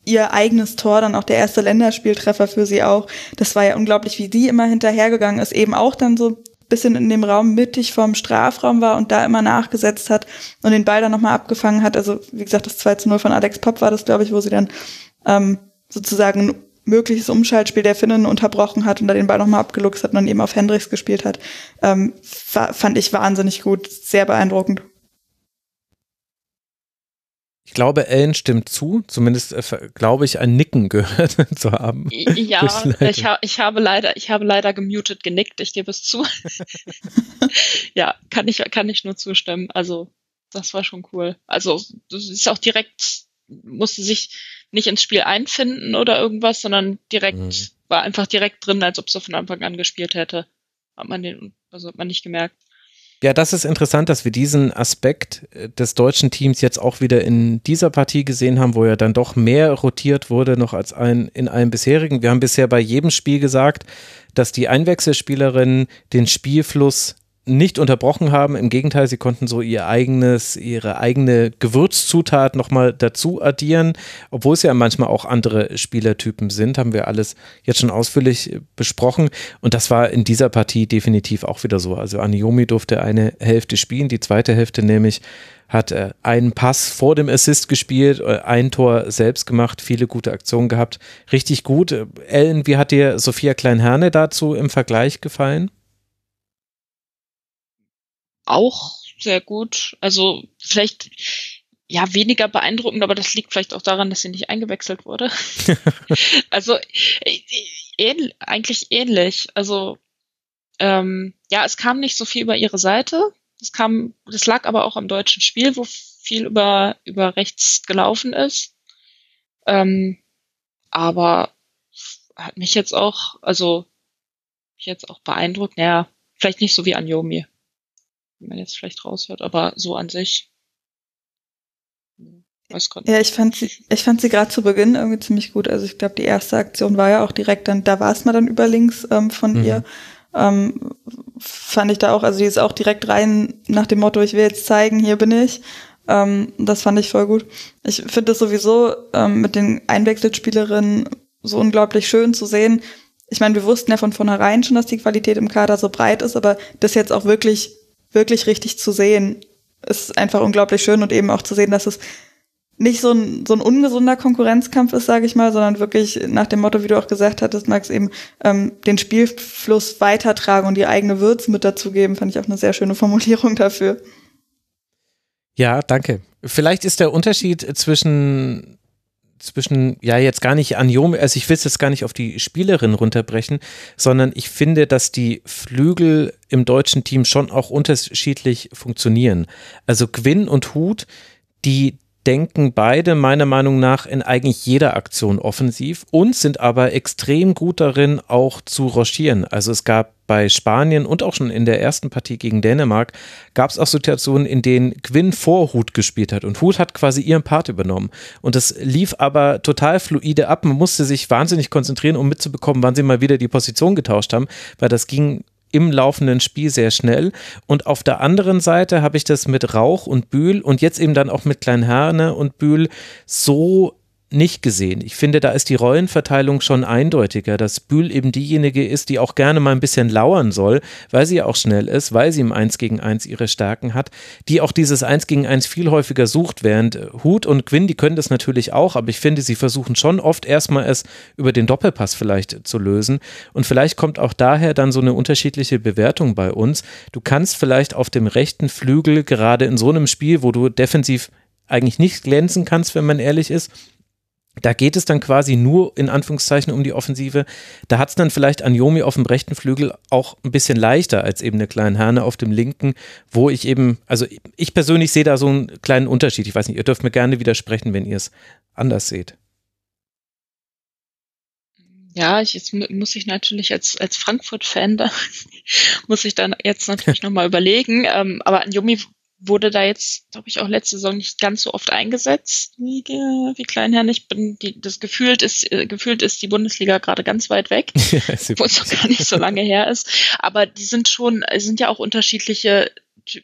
ihr eigenes Tor, dann auch der erste Länderspieltreffer für sie auch. Das war ja unglaublich, wie sie immer hinterhergegangen ist, eben auch dann so bisschen in dem Raum mittig vorm Strafraum war und da immer nachgesetzt hat und den Ball dann nochmal abgefangen hat. Also wie gesagt, das 2 zu 0 von Alex Pop war das, glaube ich, wo sie dann ähm, sozusagen mögliches Umschaltspiel der Finnen unterbrochen hat und da den Ball nochmal abgeluchst hat und dann eben auf Hendricks gespielt hat, ähm, fand ich wahnsinnig gut, sehr beeindruckend.
Ich glaube, Ellen stimmt zu, zumindest äh, glaube ich, ein Nicken *laughs* gehört zu haben.
Ja, ich, ha ich, habe leider, ich habe leider gemutet genickt, ich gebe es zu. *laughs* ja, kann ich, kann ich nur zustimmen. Also, das war schon cool. Also, das ist auch direkt, musste sich nicht ins Spiel einfinden oder irgendwas, sondern direkt, mhm. war einfach direkt drin, als ob sie von Anfang an gespielt hätte. Hat man den, also hat man nicht gemerkt.
Ja, das ist interessant, dass wir diesen Aspekt äh, des deutschen Teams jetzt auch wieder in dieser Partie gesehen haben, wo ja dann doch mehr rotiert wurde noch als ein, in einem bisherigen. Wir haben bisher bei jedem Spiel gesagt, dass die Einwechselspielerinnen den Spielfluss nicht unterbrochen haben. Im Gegenteil, sie konnten so ihr eigenes, ihre eigene Gewürzzutat nochmal dazu addieren, obwohl es ja manchmal auch andere Spielertypen sind, haben wir alles jetzt schon ausführlich besprochen. Und das war in dieser Partie definitiv auch wieder so. Also Aniomi durfte eine Hälfte spielen, die zweite Hälfte nämlich hat äh, einen Pass vor dem Assist gespielt, äh, ein Tor selbst gemacht, viele gute Aktionen gehabt. Richtig gut. Ellen, wie hat dir Sophia Kleinherne dazu im Vergleich gefallen?
Auch sehr gut. Also vielleicht ja weniger beeindruckend, aber das liegt vielleicht auch daran, dass sie nicht eingewechselt wurde. *laughs* also äh, ähn, eigentlich ähnlich. Also ähm, ja, es kam nicht so viel über ihre Seite. Es kam, das lag aber auch am deutschen Spiel, wo viel über über rechts gelaufen ist. Ähm, aber hat mich jetzt auch, also mich jetzt auch beeindruckt. Naja, vielleicht nicht so wie Anjomi wie man jetzt vielleicht raushört, aber so an sich.
Weiß gar nicht. Ja, ich fand sie, ich fand sie gerade zu Beginn irgendwie ziemlich gut. Also ich glaube, die erste Aktion war ja auch direkt dann, da war es mal dann über links ähm, von mhm. ihr. Ähm, fand ich da auch, also die ist auch direkt rein nach dem Motto, ich will jetzt zeigen, hier bin ich. Ähm, das fand ich voll gut. Ich finde es sowieso ähm, mit den Einwechselspielerinnen so unglaublich schön zu sehen. Ich meine, wir wussten ja von vornherein schon, dass die Qualität im Kader so breit ist, aber das jetzt auch wirklich wirklich richtig zu sehen, ist einfach unglaublich schön und eben auch zu sehen, dass es nicht so ein, so ein ungesunder Konkurrenzkampf ist, sage ich mal, sondern wirklich nach dem Motto, wie du auch gesagt hattest, Max, eben ähm, den Spielfluss weitertragen und die eigene Würze mit dazugeben, fand ich auch eine sehr schöne Formulierung dafür.
Ja, danke. Vielleicht ist der Unterschied zwischen zwischen, ja, jetzt gar nicht an Jom, also ich will es jetzt gar nicht auf die Spielerin runterbrechen, sondern ich finde, dass die Flügel im deutschen Team schon auch unterschiedlich funktionieren. Also Gwyn und Hut, die denken beide meiner Meinung nach in eigentlich jeder Aktion offensiv und sind aber extrem gut darin, auch zu rochieren. Also es gab bei Spanien und auch schon in der ersten Partie gegen Dänemark gab es auch Situationen, in denen Gwyn vor Hut gespielt hat und Hut hat quasi ihren Part übernommen. Und das lief aber total fluide ab. Man musste sich wahnsinnig konzentrieren, um mitzubekommen, wann sie mal wieder die Position getauscht haben, weil das ging im laufenden Spiel sehr schnell. Und auf der anderen Seite habe ich das mit Rauch und Bühl und jetzt eben dann auch mit Kleinherne und Bühl so nicht gesehen. Ich finde, da ist die Rollenverteilung schon eindeutiger, dass Bühl eben diejenige ist, die auch gerne mal ein bisschen lauern soll, weil sie ja auch schnell ist, weil sie im 1 gegen 1 ihre Stärken hat, die auch dieses 1 gegen 1 viel häufiger sucht, während Hut und Quinn, die können das natürlich auch, aber ich finde, sie versuchen schon oft erstmal es über den Doppelpass vielleicht zu lösen und vielleicht kommt auch daher dann so eine unterschiedliche Bewertung bei uns. Du kannst vielleicht auf dem rechten Flügel gerade in so einem Spiel, wo du defensiv eigentlich nicht glänzen kannst, wenn man ehrlich ist, da geht es dann quasi nur in Anführungszeichen um die Offensive. Da hat es dann vielleicht Anjomi auf dem rechten Flügel auch ein bisschen leichter als eben eine kleine Herne auf dem linken, wo ich eben, also ich persönlich sehe da so einen kleinen Unterschied. Ich weiß nicht, ihr dürft mir gerne widersprechen, wenn ihr es anders seht.
Ja, ich, jetzt muss ich natürlich als, als Frankfurt-Fan da, *laughs* muss ich dann jetzt natürlich nochmal überlegen. Ähm, aber Anjomi wurde da jetzt, glaube ich, auch letzte Saison nicht ganz so oft eingesetzt wie, wie Kleinherrn. Ich bin, die, das gefühlt ist, äh, gefühlt ist die Bundesliga gerade ganz weit weg, *laughs* wo es noch gar nicht so lange her ist. Aber die sind schon, sind ja auch unterschiedliche.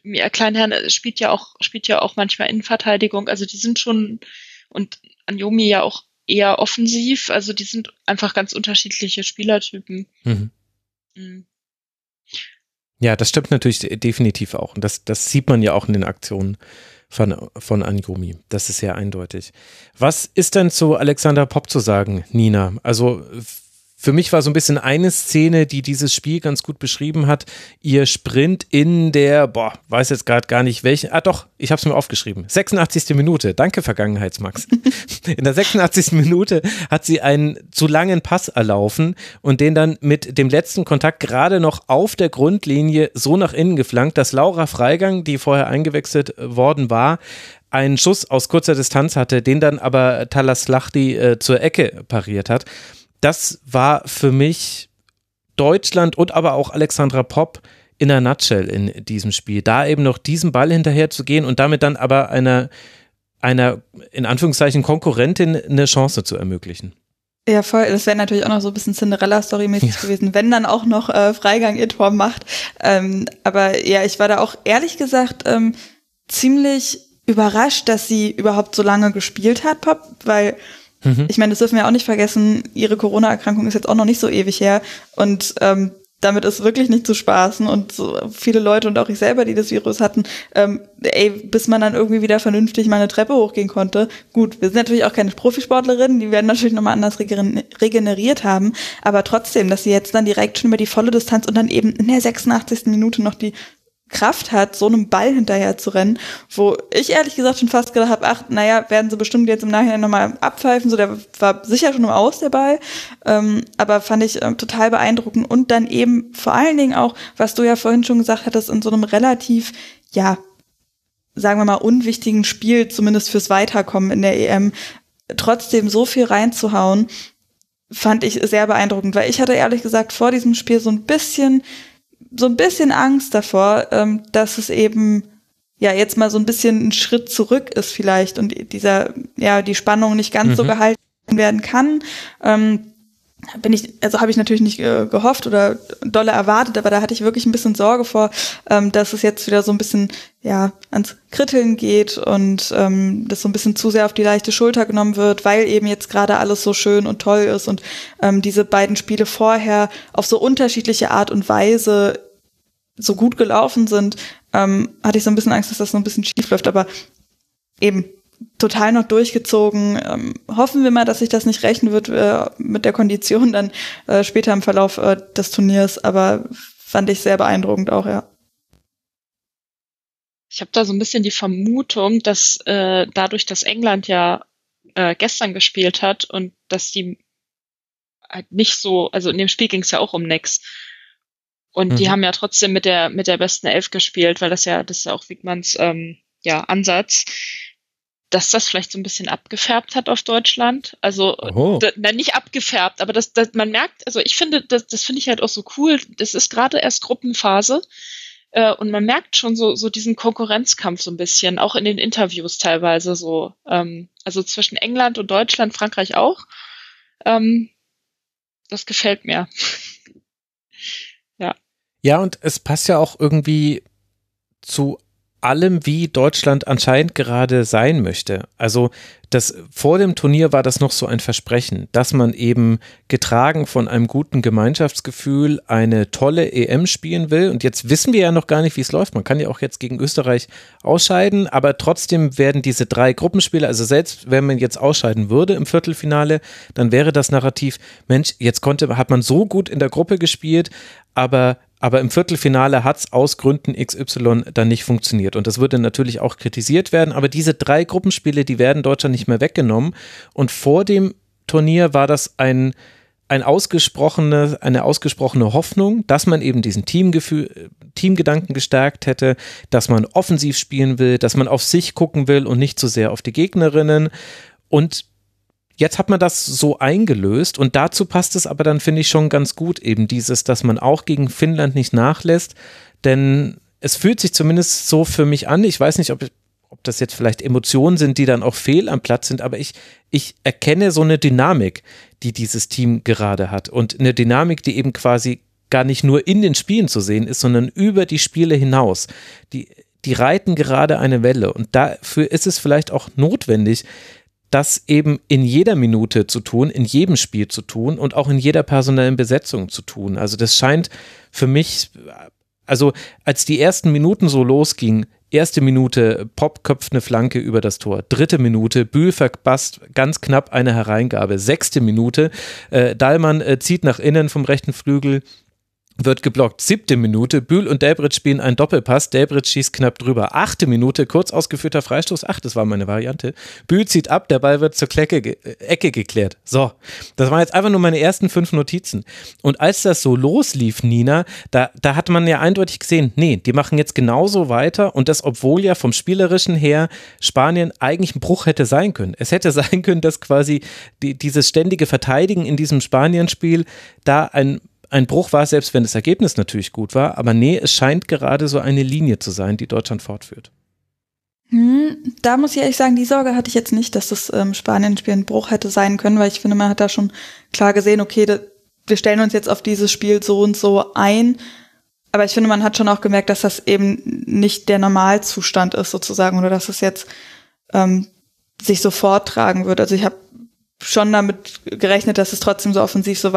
Ja, Kleinherrn spielt ja auch, spielt ja auch manchmal Innenverteidigung. Also die sind schon, und Anjomi ja auch eher offensiv. Also die sind einfach ganz unterschiedliche Spielertypen. Mhm.
Mhm. Ja, das stimmt natürlich definitiv auch. Und das, das sieht man ja auch in den Aktionen von, von Anjumi. Das ist sehr eindeutig. Was ist denn zu Alexander Popp zu sagen, Nina? Also für mich war so ein bisschen eine Szene, die dieses Spiel ganz gut beschrieben hat. Ihr Sprint in der, boah, weiß jetzt gerade gar nicht welchen. Ah, doch, ich habe es mir aufgeschrieben. 86. Minute. Danke, Vergangenheitsmax. *laughs* in der 86. Minute hat sie einen zu langen Pass erlaufen und den dann mit dem letzten Kontakt gerade noch auf der Grundlinie so nach innen geflankt, dass Laura Freigang, die vorher eingewechselt worden war, einen Schuss aus kurzer Distanz hatte, den dann aber Talas Lachdi äh, zur Ecke pariert hat das war für mich Deutschland und aber auch Alexandra Popp in der Nutshell in diesem Spiel. Da eben noch diesen Ball hinterher zu gehen und damit dann aber einer, einer in Anführungszeichen Konkurrentin eine Chance zu ermöglichen.
Ja, voll. Das wäre natürlich auch noch so ein bisschen Cinderella-Story-mäßig ja. gewesen, wenn dann auch noch äh, Freigang ihr Tor macht. Ähm, aber ja, ich war da auch ehrlich gesagt ähm, ziemlich überrascht, dass sie überhaupt so lange gespielt hat, Pop, weil Mhm. Ich meine, das dürfen wir auch nicht vergessen, ihre Corona-Erkrankung ist jetzt auch noch nicht so ewig her und ähm, damit ist wirklich nicht zu spaßen und so viele Leute und auch ich selber, die das Virus hatten, ähm, ey, bis man dann irgendwie wieder vernünftig mal eine Treppe hochgehen konnte. Gut, wir sind natürlich auch keine Profisportlerinnen, die werden natürlich nochmal anders regeneriert haben, aber trotzdem, dass sie jetzt dann direkt schon über die volle Distanz und dann eben in der 86. Minute noch die Kraft hat, so einem Ball hinterher zu rennen, wo ich ehrlich gesagt schon fast gedacht habe, ach, naja, werden sie bestimmt jetzt im Nachhinein nochmal abpfeifen, so der war sicher schon im Aus, der Ball, ähm, aber fand ich ähm, total beeindruckend. Und dann eben vor allen Dingen auch, was du ja vorhin schon gesagt hattest, in so einem relativ, ja, sagen wir mal, unwichtigen Spiel, zumindest fürs Weiterkommen in der EM, trotzdem so viel reinzuhauen, fand ich sehr beeindruckend, weil ich hatte ehrlich gesagt vor diesem Spiel so ein bisschen so ein bisschen Angst davor, ähm, dass es eben ja jetzt mal so ein bisschen ein Schritt zurück ist vielleicht und dieser ja die Spannung nicht ganz mhm. so gehalten werden kann. Ähm, bin ich, also habe ich natürlich nicht äh, gehofft oder dolle erwartet, aber da hatte ich wirklich ein bisschen Sorge vor, ähm, dass es jetzt wieder so ein bisschen ja ans Kritteln geht und ähm, das so ein bisschen zu sehr auf die leichte Schulter genommen wird, weil eben jetzt gerade alles so schön und toll ist und ähm, diese beiden Spiele vorher auf so unterschiedliche Art und Weise so gut gelaufen sind, ähm, hatte ich so ein bisschen Angst, dass das so ein bisschen schief läuft, aber eben total noch durchgezogen. Ähm, hoffen wir mal, dass sich das nicht rechnen wird äh, mit der Kondition dann äh, später im Verlauf äh, des Turniers, aber fand ich sehr beeindruckend auch, ja.
Ich habe da so ein bisschen die Vermutung, dass äh, dadurch, dass England ja äh, gestern gespielt hat und dass die halt nicht so, also in dem Spiel ging es ja auch um nix. Und mhm. die haben ja trotzdem mit der mit der besten Elf gespielt, weil das ja das ist ja auch Wigmans ähm, ja Ansatz dass das vielleicht so ein bisschen abgefärbt hat auf Deutschland. Also, na, nicht abgefärbt, aber das, das, man merkt, also ich finde, das, das finde ich halt auch so cool. Das ist gerade erst Gruppenphase. Äh, und man merkt schon so, so diesen Konkurrenzkampf so ein bisschen, auch in den Interviews teilweise so. Ähm, also zwischen England und Deutschland, Frankreich auch. Ähm, das gefällt mir. *laughs* ja.
Ja, und es passt ja auch irgendwie zu allem, wie Deutschland anscheinend gerade sein möchte. Also das vor dem Turnier war das noch so ein Versprechen, dass man eben getragen von einem guten Gemeinschaftsgefühl eine tolle EM spielen will. Und jetzt wissen wir ja noch gar nicht, wie es läuft. Man kann ja auch jetzt gegen Österreich ausscheiden, aber trotzdem werden diese drei Gruppenspiele, also selbst wenn man jetzt ausscheiden würde im Viertelfinale, dann wäre das Narrativ, Mensch, jetzt konnte, hat man so gut in der Gruppe gespielt, aber aber im Viertelfinale hat es aus Gründen XY dann nicht funktioniert. Und das würde natürlich auch kritisiert werden. Aber diese drei Gruppenspiele, die werden Deutschland nicht mehr weggenommen. Und vor dem Turnier war das ein, ein ausgesprochene, eine ausgesprochene Hoffnung, dass man eben diesen Teamgefühl, Teamgedanken gestärkt hätte, dass man offensiv spielen will, dass man auf sich gucken will und nicht zu so sehr auf die Gegnerinnen. Und Jetzt hat man das so eingelöst und dazu passt es aber dann, finde ich, schon ganz gut, eben dieses, dass man auch gegen Finnland nicht nachlässt, denn es fühlt sich zumindest so für mich an. Ich weiß nicht, ob, ob das jetzt vielleicht Emotionen sind, die dann auch fehl am Platz sind, aber ich, ich erkenne so eine Dynamik, die dieses Team gerade hat und eine Dynamik, die eben quasi gar nicht nur in den Spielen zu sehen ist, sondern über die Spiele hinaus. Die, die reiten gerade eine Welle und dafür ist es vielleicht auch notwendig, das eben in jeder Minute zu tun, in jedem Spiel zu tun und auch in jeder personellen Besetzung zu tun. Also das scheint für mich, also als die ersten Minuten so losgingen, erste Minute Pop köpft eine Flanke über das Tor, dritte Minute Bühl verpasst ganz knapp eine Hereingabe, sechste Minute äh, Dahlmann äh, zieht nach innen vom rechten Flügel, wird geblockt. Siebte Minute, Bühl und Delbrit spielen einen Doppelpass. Delbrit schießt knapp drüber. Achte Minute, kurz ausgeführter Freistoß. Ach, das war meine Variante. Bühl zieht ab, der Ball wird zur Klecke, äh, Ecke geklärt. So, das waren jetzt einfach nur meine ersten fünf Notizen. Und als das so loslief, Nina, da, da hat man ja eindeutig gesehen, nee, die machen jetzt genauso weiter und das, obwohl ja vom Spielerischen her Spanien eigentlich ein Bruch hätte sein können. Es hätte *laughs* sein können, dass quasi die, dieses ständige Verteidigen in diesem Spanien-Spiel da ein ein Bruch war, selbst wenn das Ergebnis natürlich gut war. Aber nee, es scheint gerade so eine Linie zu sein, die Deutschland fortführt.
Hm, da muss ich ehrlich sagen, die Sorge hatte ich jetzt nicht, dass das ähm, Spanien-Spiel ein Bruch hätte sein können, weil ich finde, man hat da schon klar gesehen, okay, da, wir stellen uns jetzt auf dieses Spiel so und so ein. Aber ich finde, man hat schon auch gemerkt, dass das eben nicht der Normalzustand ist sozusagen oder dass es jetzt ähm, sich so forttragen wird. Also ich habe schon damit gerechnet, dass es trotzdem so offensiv so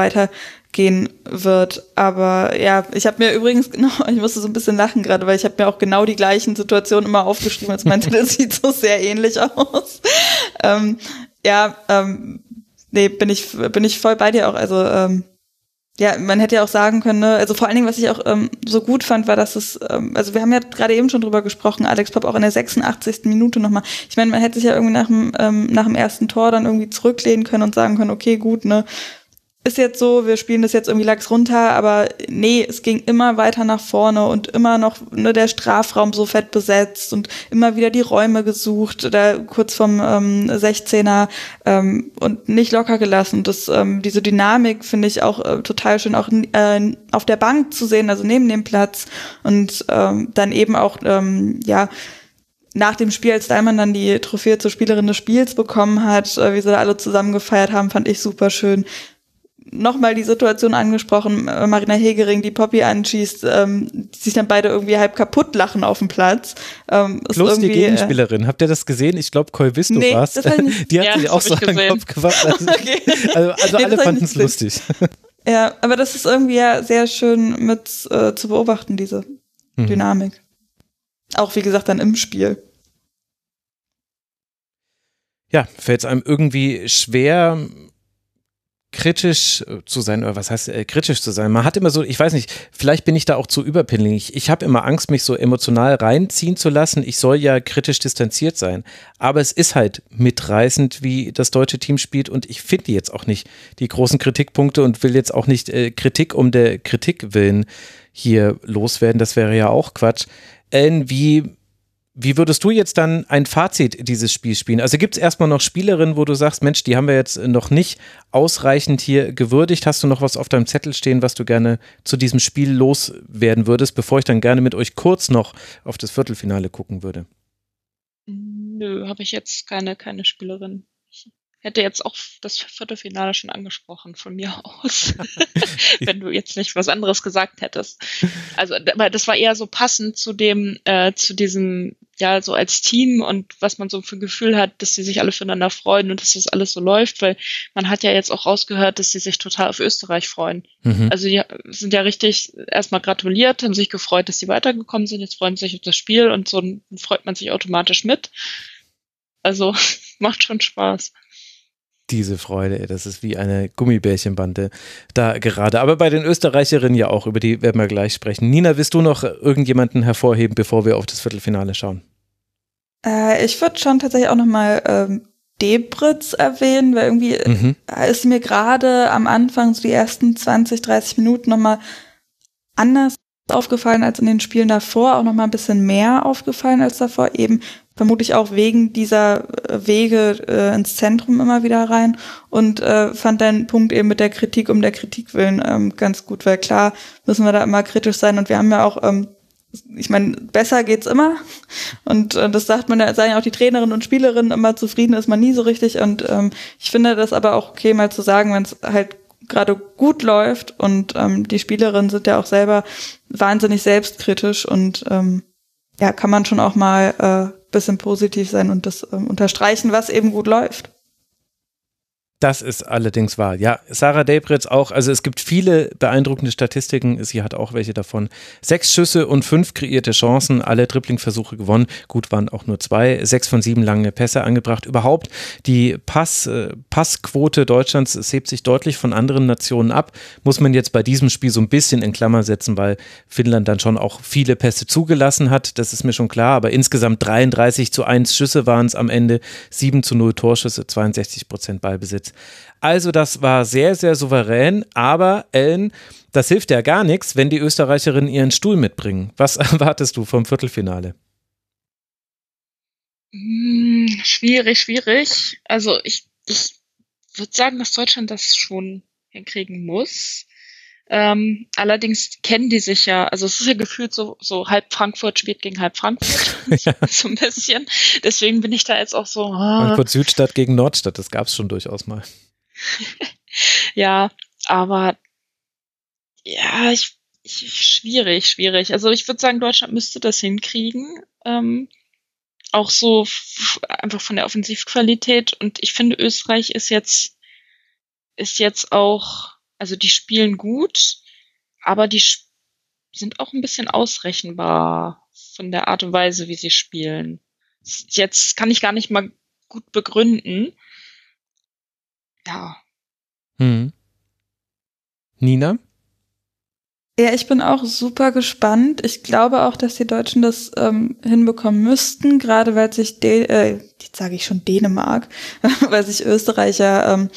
weitergehen wird. Aber ja, ich habe mir übrigens *laughs* genau, ich musste so ein bisschen lachen gerade, weil ich habe mir auch genau die gleichen Situationen immer aufgeschrieben, als meinte, das sieht so sehr ähnlich aus. *laughs* ähm, ja, ähm, nee, bin ich bin ich voll bei dir auch. Also ähm, ja, man hätte ja auch sagen können, ne? also vor allen Dingen, was ich auch ähm, so gut fand, war, dass es, ähm, also wir haben ja gerade eben schon drüber gesprochen, Alex Pop auch in der 86. Minute nochmal. Ich meine, man hätte sich ja irgendwie nach dem, ähm, nach dem ersten Tor dann irgendwie zurücklehnen können und sagen können, okay, gut, ne, ist jetzt so, wir spielen das jetzt irgendwie lax runter, aber nee, es ging immer weiter nach vorne und immer noch ne, der Strafraum so fett besetzt und immer wieder die Räume gesucht, da kurz vom ähm, 16er ähm, und nicht locker gelassen. Das, ähm, diese Dynamik finde ich auch äh, total schön, auch äh, auf der Bank zu sehen, also neben dem Platz und ähm, dann eben auch, ähm, ja, nach dem Spiel, als Daimann dann die Trophäe zur Spielerin des Spiels bekommen hat, äh, wie sie da alle zusammen gefeiert haben, fand ich super schön nochmal die Situation angesprochen, äh, Marina Hegering, die Poppy anschießt, ähm, die sich dann beide irgendwie halb kaputt lachen auf dem Platz.
Ähm, Plus die äh, Gegenspielerin, habt ihr das gesehen? Ich glaube, Kolvisto nee, war's. *laughs* Die hat ja, sich auch so an den Kopf gemacht. *laughs* Also, okay. also, also nee, alle fanden es lustig. *laughs*
Ja, aber das ist irgendwie ja sehr schön mit äh, zu beobachten, diese mhm. Dynamik. Auch wie gesagt dann im Spiel.
Ja, fällt es einem irgendwie schwer, kritisch zu sein, oder was heißt äh, kritisch zu sein? Man hat immer so, ich weiß nicht, vielleicht bin ich da auch zu überpinnig. Ich, ich habe immer Angst, mich so emotional reinziehen zu lassen. Ich soll ja kritisch distanziert sein. Aber es ist halt mitreißend, wie das deutsche Team spielt und ich finde jetzt auch nicht die großen Kritikpunkte und will jetzt auch nicht äh, Kritik um der Kritik willen hier loswerden. Das wäre ja auch Quatsch. Äh, wie würdest du jetzt dann ein Fazit dieses Spiels spielen? Also gibt es erstmal noch Spielerinnen, wo du sagst, Mensch, die haben wir jetzt noch nicht ausreichend hier gewürdigt. Hast du noch was auf deinem Zettel stehen, was du gerne zu diesem Spiel loswerden würdest, bevor ich dann gerne mit euch kurz noch auf das Viertelfinale gucken würde?
Nö, habe ich jetzt keine, keine Spielerin. Hätte jetzt auch das Viertelfinale schon angesprochen von mir aus, *laughs* *laughs* wenn du jetzt nicht was anderes gesagt hättest. Also, das war eher so passend zu dem, äh, zu diesem, ja, so als Team und was man so für ein Gefühl hat, dass sie sich alle füreinander freuen und dass das alles so läuft, weil man hat ja jetzt auch rausgehört, dass sie sich total auf Österreich freuen. Mhm. Also die sind ja richtig erstmal gratuliert, haben sich gefreut, dass sie weitergekommen sind, jetzt freuen sie sich auf das Spiel und so freut man sich automatisch mit. Also *laughs* macht schon Spaß
diese Freude, das ist wie eine Gummibärchenbande da gerade. Aber bei den Österreicherinnen ja auch, über die werden wir gleich sprechen. Nina, willst du noch irgendjemanden hervorheben, bevor wir auf das Viertelfinale schauen?
Äh, ich würde schon tatsächlich auch nochmal ähm, Debritz erwähnen, weil irgendwie mhm. ist mir gerade am Anfang so die ersten 20, 30 Minuten nochmal anders aufgefallen als in den Spielen davor, auch nochmal ein bisschen mehr aufgefallen als davor, eben vermutlich auch wegen dieser äh, Wege äh, ins Zentrum immer wieder rein und äh, fand deinen Punkt eben mit der Kritik um der Kritik willen ähm, ganz gut, weil klar müssen wir da immer kritisch sein und wir haben ja auch ähm, ich meine, besser geht's immer. *laughs* Und äh, das sagt man ja, ja auch die Trainerinnen und Spielerinnen immer, zufrieden ist man nie so richtig. Und ähm, ich finde das aber auch okay, mal zu sagen, wenn es halt gerade gut läuft und ähm, die Spielerinnen sind ja auch selber wahnsinnig selbstkritisch und ähm, ja, kann man schon auch mal äh, bisschen positiv sein und das ähm, unterstreichen, was eben gut läuft.
Das ist allerdings wahr. Ja, Sarah Debritz auch. Also es gibt viele beeindruckende Statistiken. Sie hat auch welche davon. Sechs Schüsse und fünf kreierte Chancen, alle Dribbling-Versuche gewonnen. Gut waren auch nur zwei. Sechs von sieben lange Pässe angebracht. Überhaupt die Pass, äh, Passquote Deutschlands hebt sich deutlich von anderen Nationen ab. Muss man jetzt bei diesem Spiel so ein bisschen in Klammer setzen, weil Finnland dann schon auch viele Pässe zugelassen hat. Das ist mir schon klar. Aber insgesamt 33 zu 1 Schüsse waren es am Ende. 7 zu 0 Torschüsse, 62 Prozent Ballbesitz. Schweiz. Also das war sehr, sehr souverän, aber Ellen, das hilft ja gar nichts, wenn die Österreicherinnen ihren Stuhl mitbringen. Was *laughs* erwartest du vom Viertelfinale?
Hm, schwierig, schwierig. Also ich, ich würde sagen, dass Deutschland das schon hinkriegen muss. Ähm, allerdings kennen die sich ja, also es ist ja gefühlt so, so halb Frankfurt spielt gegen halb Frankfurt. ja. *laughs* *laughs* so ein bisschen. Deswegen bin ich da jetzt auch so. Oh.
Frankfurt Südstadt gegen Nordstadt, das gab es schon durchaus mal. *laughs*
ja, aber ja, ich, ich, schwierig, schwierig. Also ich würde sagen, Deutschland müsste das hinkriegen. Ähm, auch so einfach von der Offensivqualität. Und ich finde, Österreich ist jetzt, ist jetzt auch also die spielen gut, aber die sind auch ein bisschen ausrechenbar von der Art und Weise, wie sie spielen. Jetzt kann ich gar nicht mal gut begründen. Ja.
Hm. Nina?
Ja, ich bin auch super gespannt. Ich glaube auch, dass die Deutschen das ähm, hinbekommen müssten, gerade weil sich, De äh, jetzt sage ich schon Dänemark, *laughs* weil sich Österreicher ähm,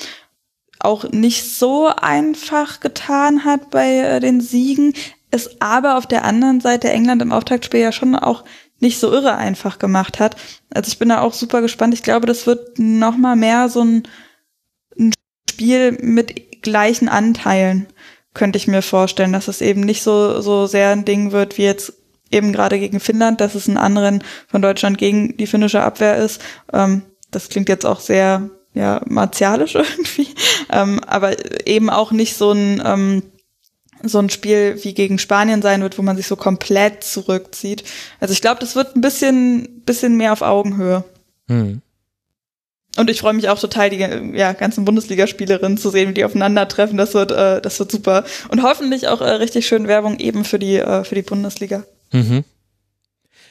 auch nicht so einfach getan hat bei äh, den Siegen, es aber auf der anderen Seite England im Auftaktspiel ja schon auch nicht so irre einfach gemacht hat. Also ich bin da auch super gespannt. Ich glaube, das wird noch mal mehr so ein, ein Spiel mit gleichen Anteilen, könnte ich mir vorstellen, dass es eben nicht so, so sehr ein Ding wird wie jetzt eben gerade gegen Finnland, dass es ein anderen von Deutschland gegen die finnische Abwehr ist. Ähm, das klingt jetzt auch sehr ja, martialisch *laughs* irgendwie, ähm, aber eben auch nicht so ein, ähm, so ein Spiel wie gegen Spanien sein wird, wo man sich so komplett zurückzieht. Also ich glaube, das wird ein bisschen, bisschen mehr auf Augenhöhe. Hm. Und ich freue mich auch total, die ja, ganzen Bundesligaspielerinnen zu sehen, wie die aufeinandertreffen. Das wird, äh, das wird super. Und hoffentlich auch äh, richtig schön Werbung eben für die, äh, für die Bundesliga. Mhm.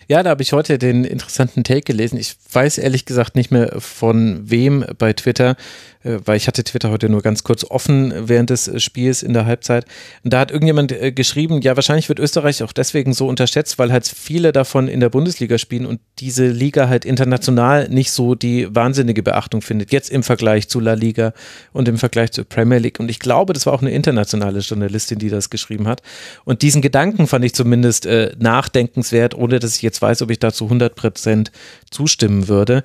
Ja, da habe ich heute den interessanten Take gelesen. Ich weiß ehrlich gesagt nicht mehr von wem bei Twitter. Äh, weil ich hatte Twitter heute nur ganz kurz offen während des äh, Spiels in der Halbzeit. Und da hat irgendjemand äh, geschrieben, ja, wahrscheinlich wird Österreich auch deswegen so unterschätzt, weil halt viele davon in der Bundesliga spielen und diese Liga halt international nicht so die wahnsinnige Beachtung findet. Jetzt im Vergleich zu La Liga und im Vergleich zur Premier League. Und ich glaube, das war auch eine internationale Journalistin, die das geschrieben hat. Und diesen Gedanken fand ich zumindest äh, nachdenkenswert, ohne dass ich jetzt weiß, ob ich dazu 100 Prozent zustimmen würde.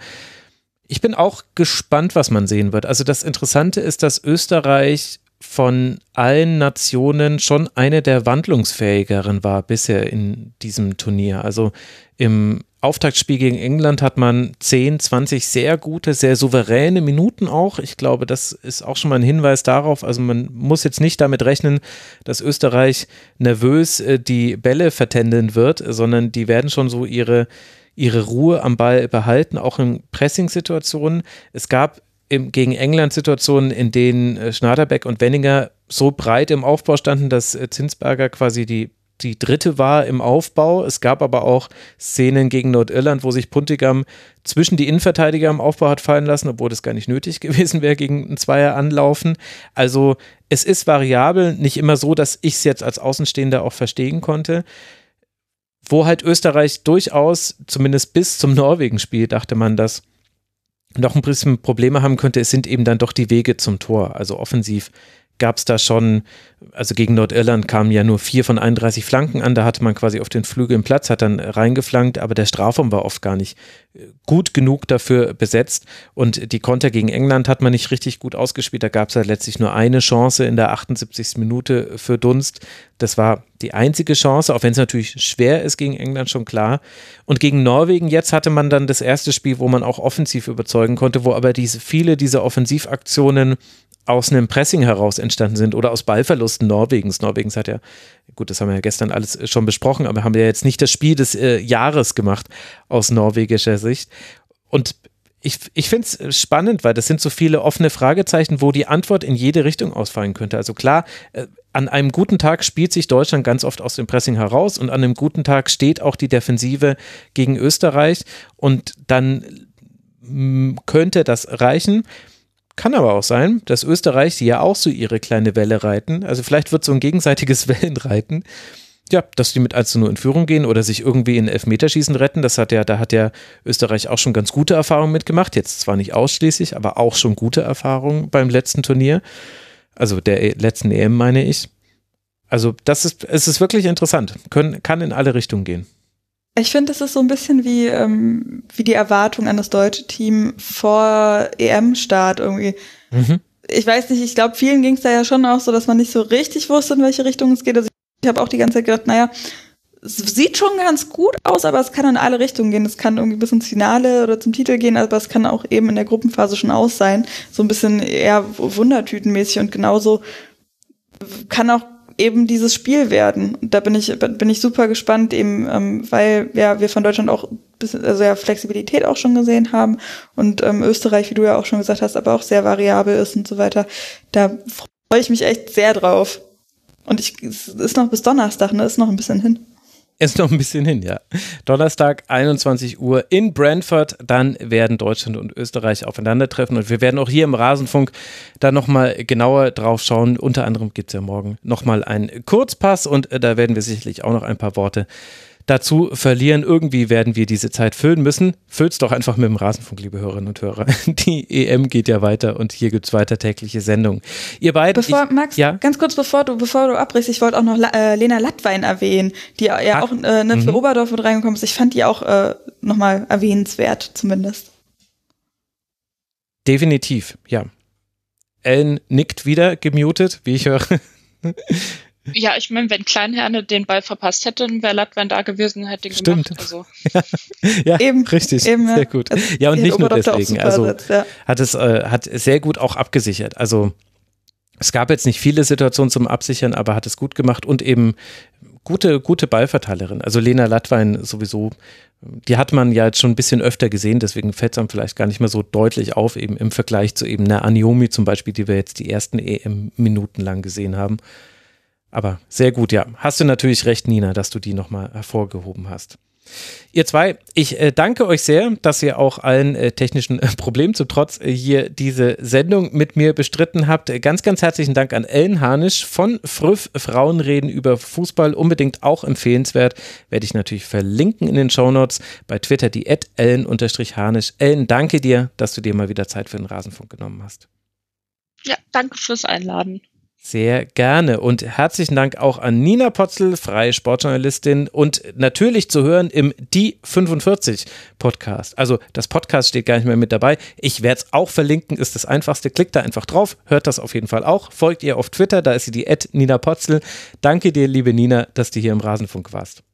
Ich bin auch gespannt, was man sehen wird. Also das Interessante ist, dass Österreich von allen Nationen schon eine der wandlungsfähigeren war bisher in diesem Turnier. Also im Auftaktspiel gegen England hat man 10, 20 sehr gute, sehr souveräne Minuten auch. Ich glaube, das ist auch schon mal ein Hinweis darauf. Also man muss jetzt nicht damit rechnen, dass Österreich nervös äh, die Bälle vertändeln wird, sondern die werden schon so ihre, ihre Ruhe am Ball behalten, auch in Pressing-Situationen. Es gab gegen England Situationen, in denen äh, Schnaderbeck und Wenninger so breit im Aufbau standen, dass äh, Zinsberger quasi die die dritte war im Aufbau. Es gab aber auch Szenen gegen Nordirland, wo sich Puntigam zwischen die Innenverteidiger im Aufbau hat fallen lassen, obwohl das gar nicht nötig *laughs* gewesen wäre gegen ein Zweier anlaufen. Also es ist variabel, nicht immer so, dass ich es jetzt als Außenstehender auch verstehen konnte. Wo halt Österreich durchaus, zumindest bis zum Norwegen-Spiel, dachte man, dass noch ein bisschen Probleme haben könnte, es sind eben dann doch die Wege zum Tor. Also offensiv gab es da schon, also gegen Nordirland kamen ja nur vier von 31 Flanken an, da hatte man quasi auf den Flügeln Platz, hat dann reingeflankt, aber der Strafraum war oft gar nicht äh, gut genug dafür besetzt und die Konter gegen England hat man nicht richtig gut ausgespielt, da gab es ja letztlich nur eine Chance in der 78. Minute für Dunst, das war die einzige Chance, auch wenn es natürlich schwer ist gegen England, schon klar. Und gegen Norwegen, jetzt hatte man dann das erste Spiel, wo man auch offensiv überzeugen konnte, wo aber diese viele dieser Offensivaktionen aus einem Pressing heraus entstanden sind oder aus Ballverlusten Norwegens. Norwegens hat ja, gut, das haben wir ja gestern alles schon besprochen, aber haben ja jetzt nicht das Spiel des äh, Jahres gemacht aus norwegischer Sicht. Und ich, ich finde es spannend, weil das sind so viele offene Fragezeichen, wo die Antwort in jede Richtung ausfallen könnte. Also klar, äh, an einem guten Tag spielt sich Deutschland ganz oft aus dem Pressing heraus und an einem guten Tag steht auch die Defensive gegen Österreich und dann könnte das reichen. Kann aber auch sein, dass Österreich ja auch so ihre kleine Welle reiten. Also vielleicht wird so ein gegenseitiges *laughs* Wellenreiten. Ja, dass die mit 1 zu 0 in Führung gehen oder sich irgendwie in Elfmeterschießen retten. Das hat ja, da hat ja Österreich auch schon ganz gute Erfahrungen mitgemacht. Jetzt zwar nicht ausschließlich, aber auch schon gute Erfahrungen beim letzten Turnier. Also der e, letzten EM meine ich. Also das ist, es ist wirklich interessant. Können, kann in alle Richtungen gehen.
Ich finde, das ist so ein bisschen wie, ähm, wie die Erwartung an das deutsche Team vor EM-Start irgendwie. Mhm. Ich weiß nicht, ich glaube, vielen ging es da ja schon auch so, dass man nicht so richtig wusste, in welche Richtung es geht. Also ich habe auch die ganze Zeit gedacht, naja, es sieht schon ganz gut aus, aber es kann in alle Richtungen gehen. Es kann irgendwie bis ins Finale oder zum Titel gehen, aber es kann auch eben in der Gruppenphase schon aus sein. So ein bisschen eher wundertütenmäßig und genauso kann auch eben dieses Spiel werden. Und da bin ich, bin ich super gespannt, eben, ähm, weil ja, wir von Deutschland auch bisschen, also ja, Flexibilität auch schon gesehen haben und ähm, Österreich, wie du ja auch schon gesagt hast, aber auch sehr variabel ist und so weiter. Da freue ich mich echt sehr drauf. Und ich, es ist noch bis Donnerstag, ne? Ist noch ein bisschen hin.
Ist noch ein bisschen hin, ja. Donnerstag, 21 Uhr in Brentford. Dann werden Deutschland und Österreich aufeinandertreffen. Und wir werden auch hier im Rasenfunk da nochmal genauer drauf schauen. Unter anderem gibt es ja morgen nochmal einen Kurzpass und äh, da werden wir sicherlich auch noch ein paar Worte dazu verlieren. Irgendwie werden wir diese Zeit füllen müssen. Füllt's doch einfach mit dem Rasenfunk, liebe Hörerinnen und Hörer. *laughs* Die EM geht ja weiter und hier gibt's weiter tägliche Sendungen. Ihr beiden.
Bevor,
ich,
Max,
ja?
ganz kurz bevor du, bevor du abbrichst, ich wollte auch noch äh, Lena Lattwein erwähnen, die ja Ach, auch äh, ne, für mhm. Oberdorf mit reingekommen ist. Ich fand die auch äh, nochmal erwähnenswert, zumindest.
Definitiv, ja. Ellen nickt wieder gemutet, wie ich höre. *laughs*
Ja, ich meine, wenn Kleinherne den Ball verpasst hätte, wäre Latwein da gewesen, hätte ihn
Stimmt.
gemacht. Also. *laughs*
ja, eben, richtig, eben, sehr gut. Also, ja, und nicht nur deswegen, also setzt, ja. hat es äh, hat sehr gut auch abgesichert. Also es gab jetzt nicht viele Situationen zum Absichern, aber hat es gut gemacht und eben gute, gute Ballverteilerin. Also Lena Latwein sowieso, die hat man ja jetzt schon ein bisschen öfter gesehen, deswegen fällt es einem vielleicht gar nicht mehr so deutlich auf, eben im Vergleich zu eben einer Aniomi zum Beispiel, die wir jetzt die ersten EM-Minuten lang gesehen haben. Aber sehr gut, ja. Hast du natürlich recht, Nina, dass du die nochmal hervorgehoben hast. Ihr zwei, ich äh, danke euch sehr, dass ihr auch allen äh, technischen äh, Problemen zum Trotz hier diese Sendung mit mir bestritten habt. Ganz, ganz herzlichen Dank an Ellen Harnisch von Früff Frauenreden über Fußball. Unbedingt auch empfehlenswert. Werde ich natürlich verlinken in den Shownotes. Bei Twitter die Ellen-Harnisch. Ellen, danke dir, dass du dir mal wieder Zeit für den Rasenfunk genommen hast.
Ja, danke fürs Einladen.
Sehr gerne und herzlichen Dank auch an Nina Potzel, freie Sportjournalistin und natürlich zu hören im Die 45 Podcast. Also das Podcast steht gar nicht mehr mit dabei. Ich werde es auch verlinken, ist das einfachste. Klickt da einfach drauf, hört das auf jeden Fall auch. Folgt ihr auf Twitter, da ist sie die Nina Potzel. Danke dir, liebe Nina, dass du hier im Rasenfunk warst.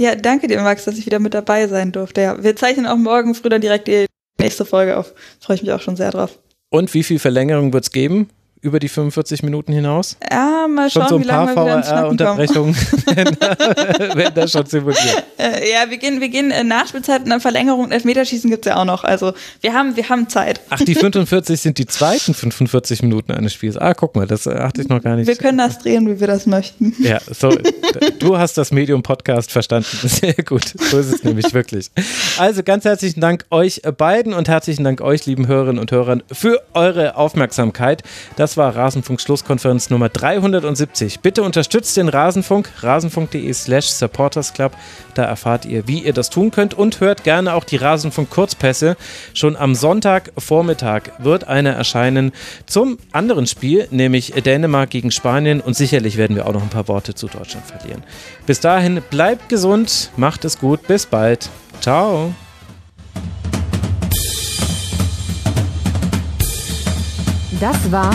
Ja, danke dir, Max, dass ich wieder mit dabei sein durfte. Ja, wir zeichnen auch morgen früh dann direkt die nächste Folge auf. Freue ich mich auch schon sehr drauf.
Und wie viel Verlängerung wird es geben? Über die 45 Minuten hinaus?
Ja, mal schauen,
schon so ein
wie
paar
lange wir wieder
VR-Unterbrechungen *laughs* werden da schon simuliert.
Äh, ja, wir gehen, wir gehen in Nachspielzeit und eine Verlängerung, Elfmeterschießen gibt's ja auch noch. Also wir haben, wir haben Zeit.
Ach, die *laughs* 45 sind die zweiten 45 Minuten eines Spiels. Ah, guck mal, das achte ich noch gar nicht.
Wir können das drehen, wie wir das möchten.
Ja, so, du hast das Medium-Podcast verstanden. *laughs* Sehr gut. So ist es nämlich wirklich. Also ganz herzlichen Dank euch beiden und herzlichen Dank euch, lieben Hörerinnen und Hörern, für eure Aufmerksamkeit. Das war Rasenfunk Schlusskonferenz Nummer 370. Bitte unterstützt den Rasenfunk, rasenfunk.de slash supportersclub. Da erfahrt ihr, wie ihr das tun könnt und hört gerne auch die Rasenfunk Kurzpässe. Schon am Sonntagvormittag wird eine erscheinen zum anderen Spiel, nämlich Dänemark gegen Spanien und sicherlich werden wir auch noch ein paar Worte zu Deutschland verlieren. Bis dahin, bleibt gesund, macht es gut, bis bald. Ciao.
Das war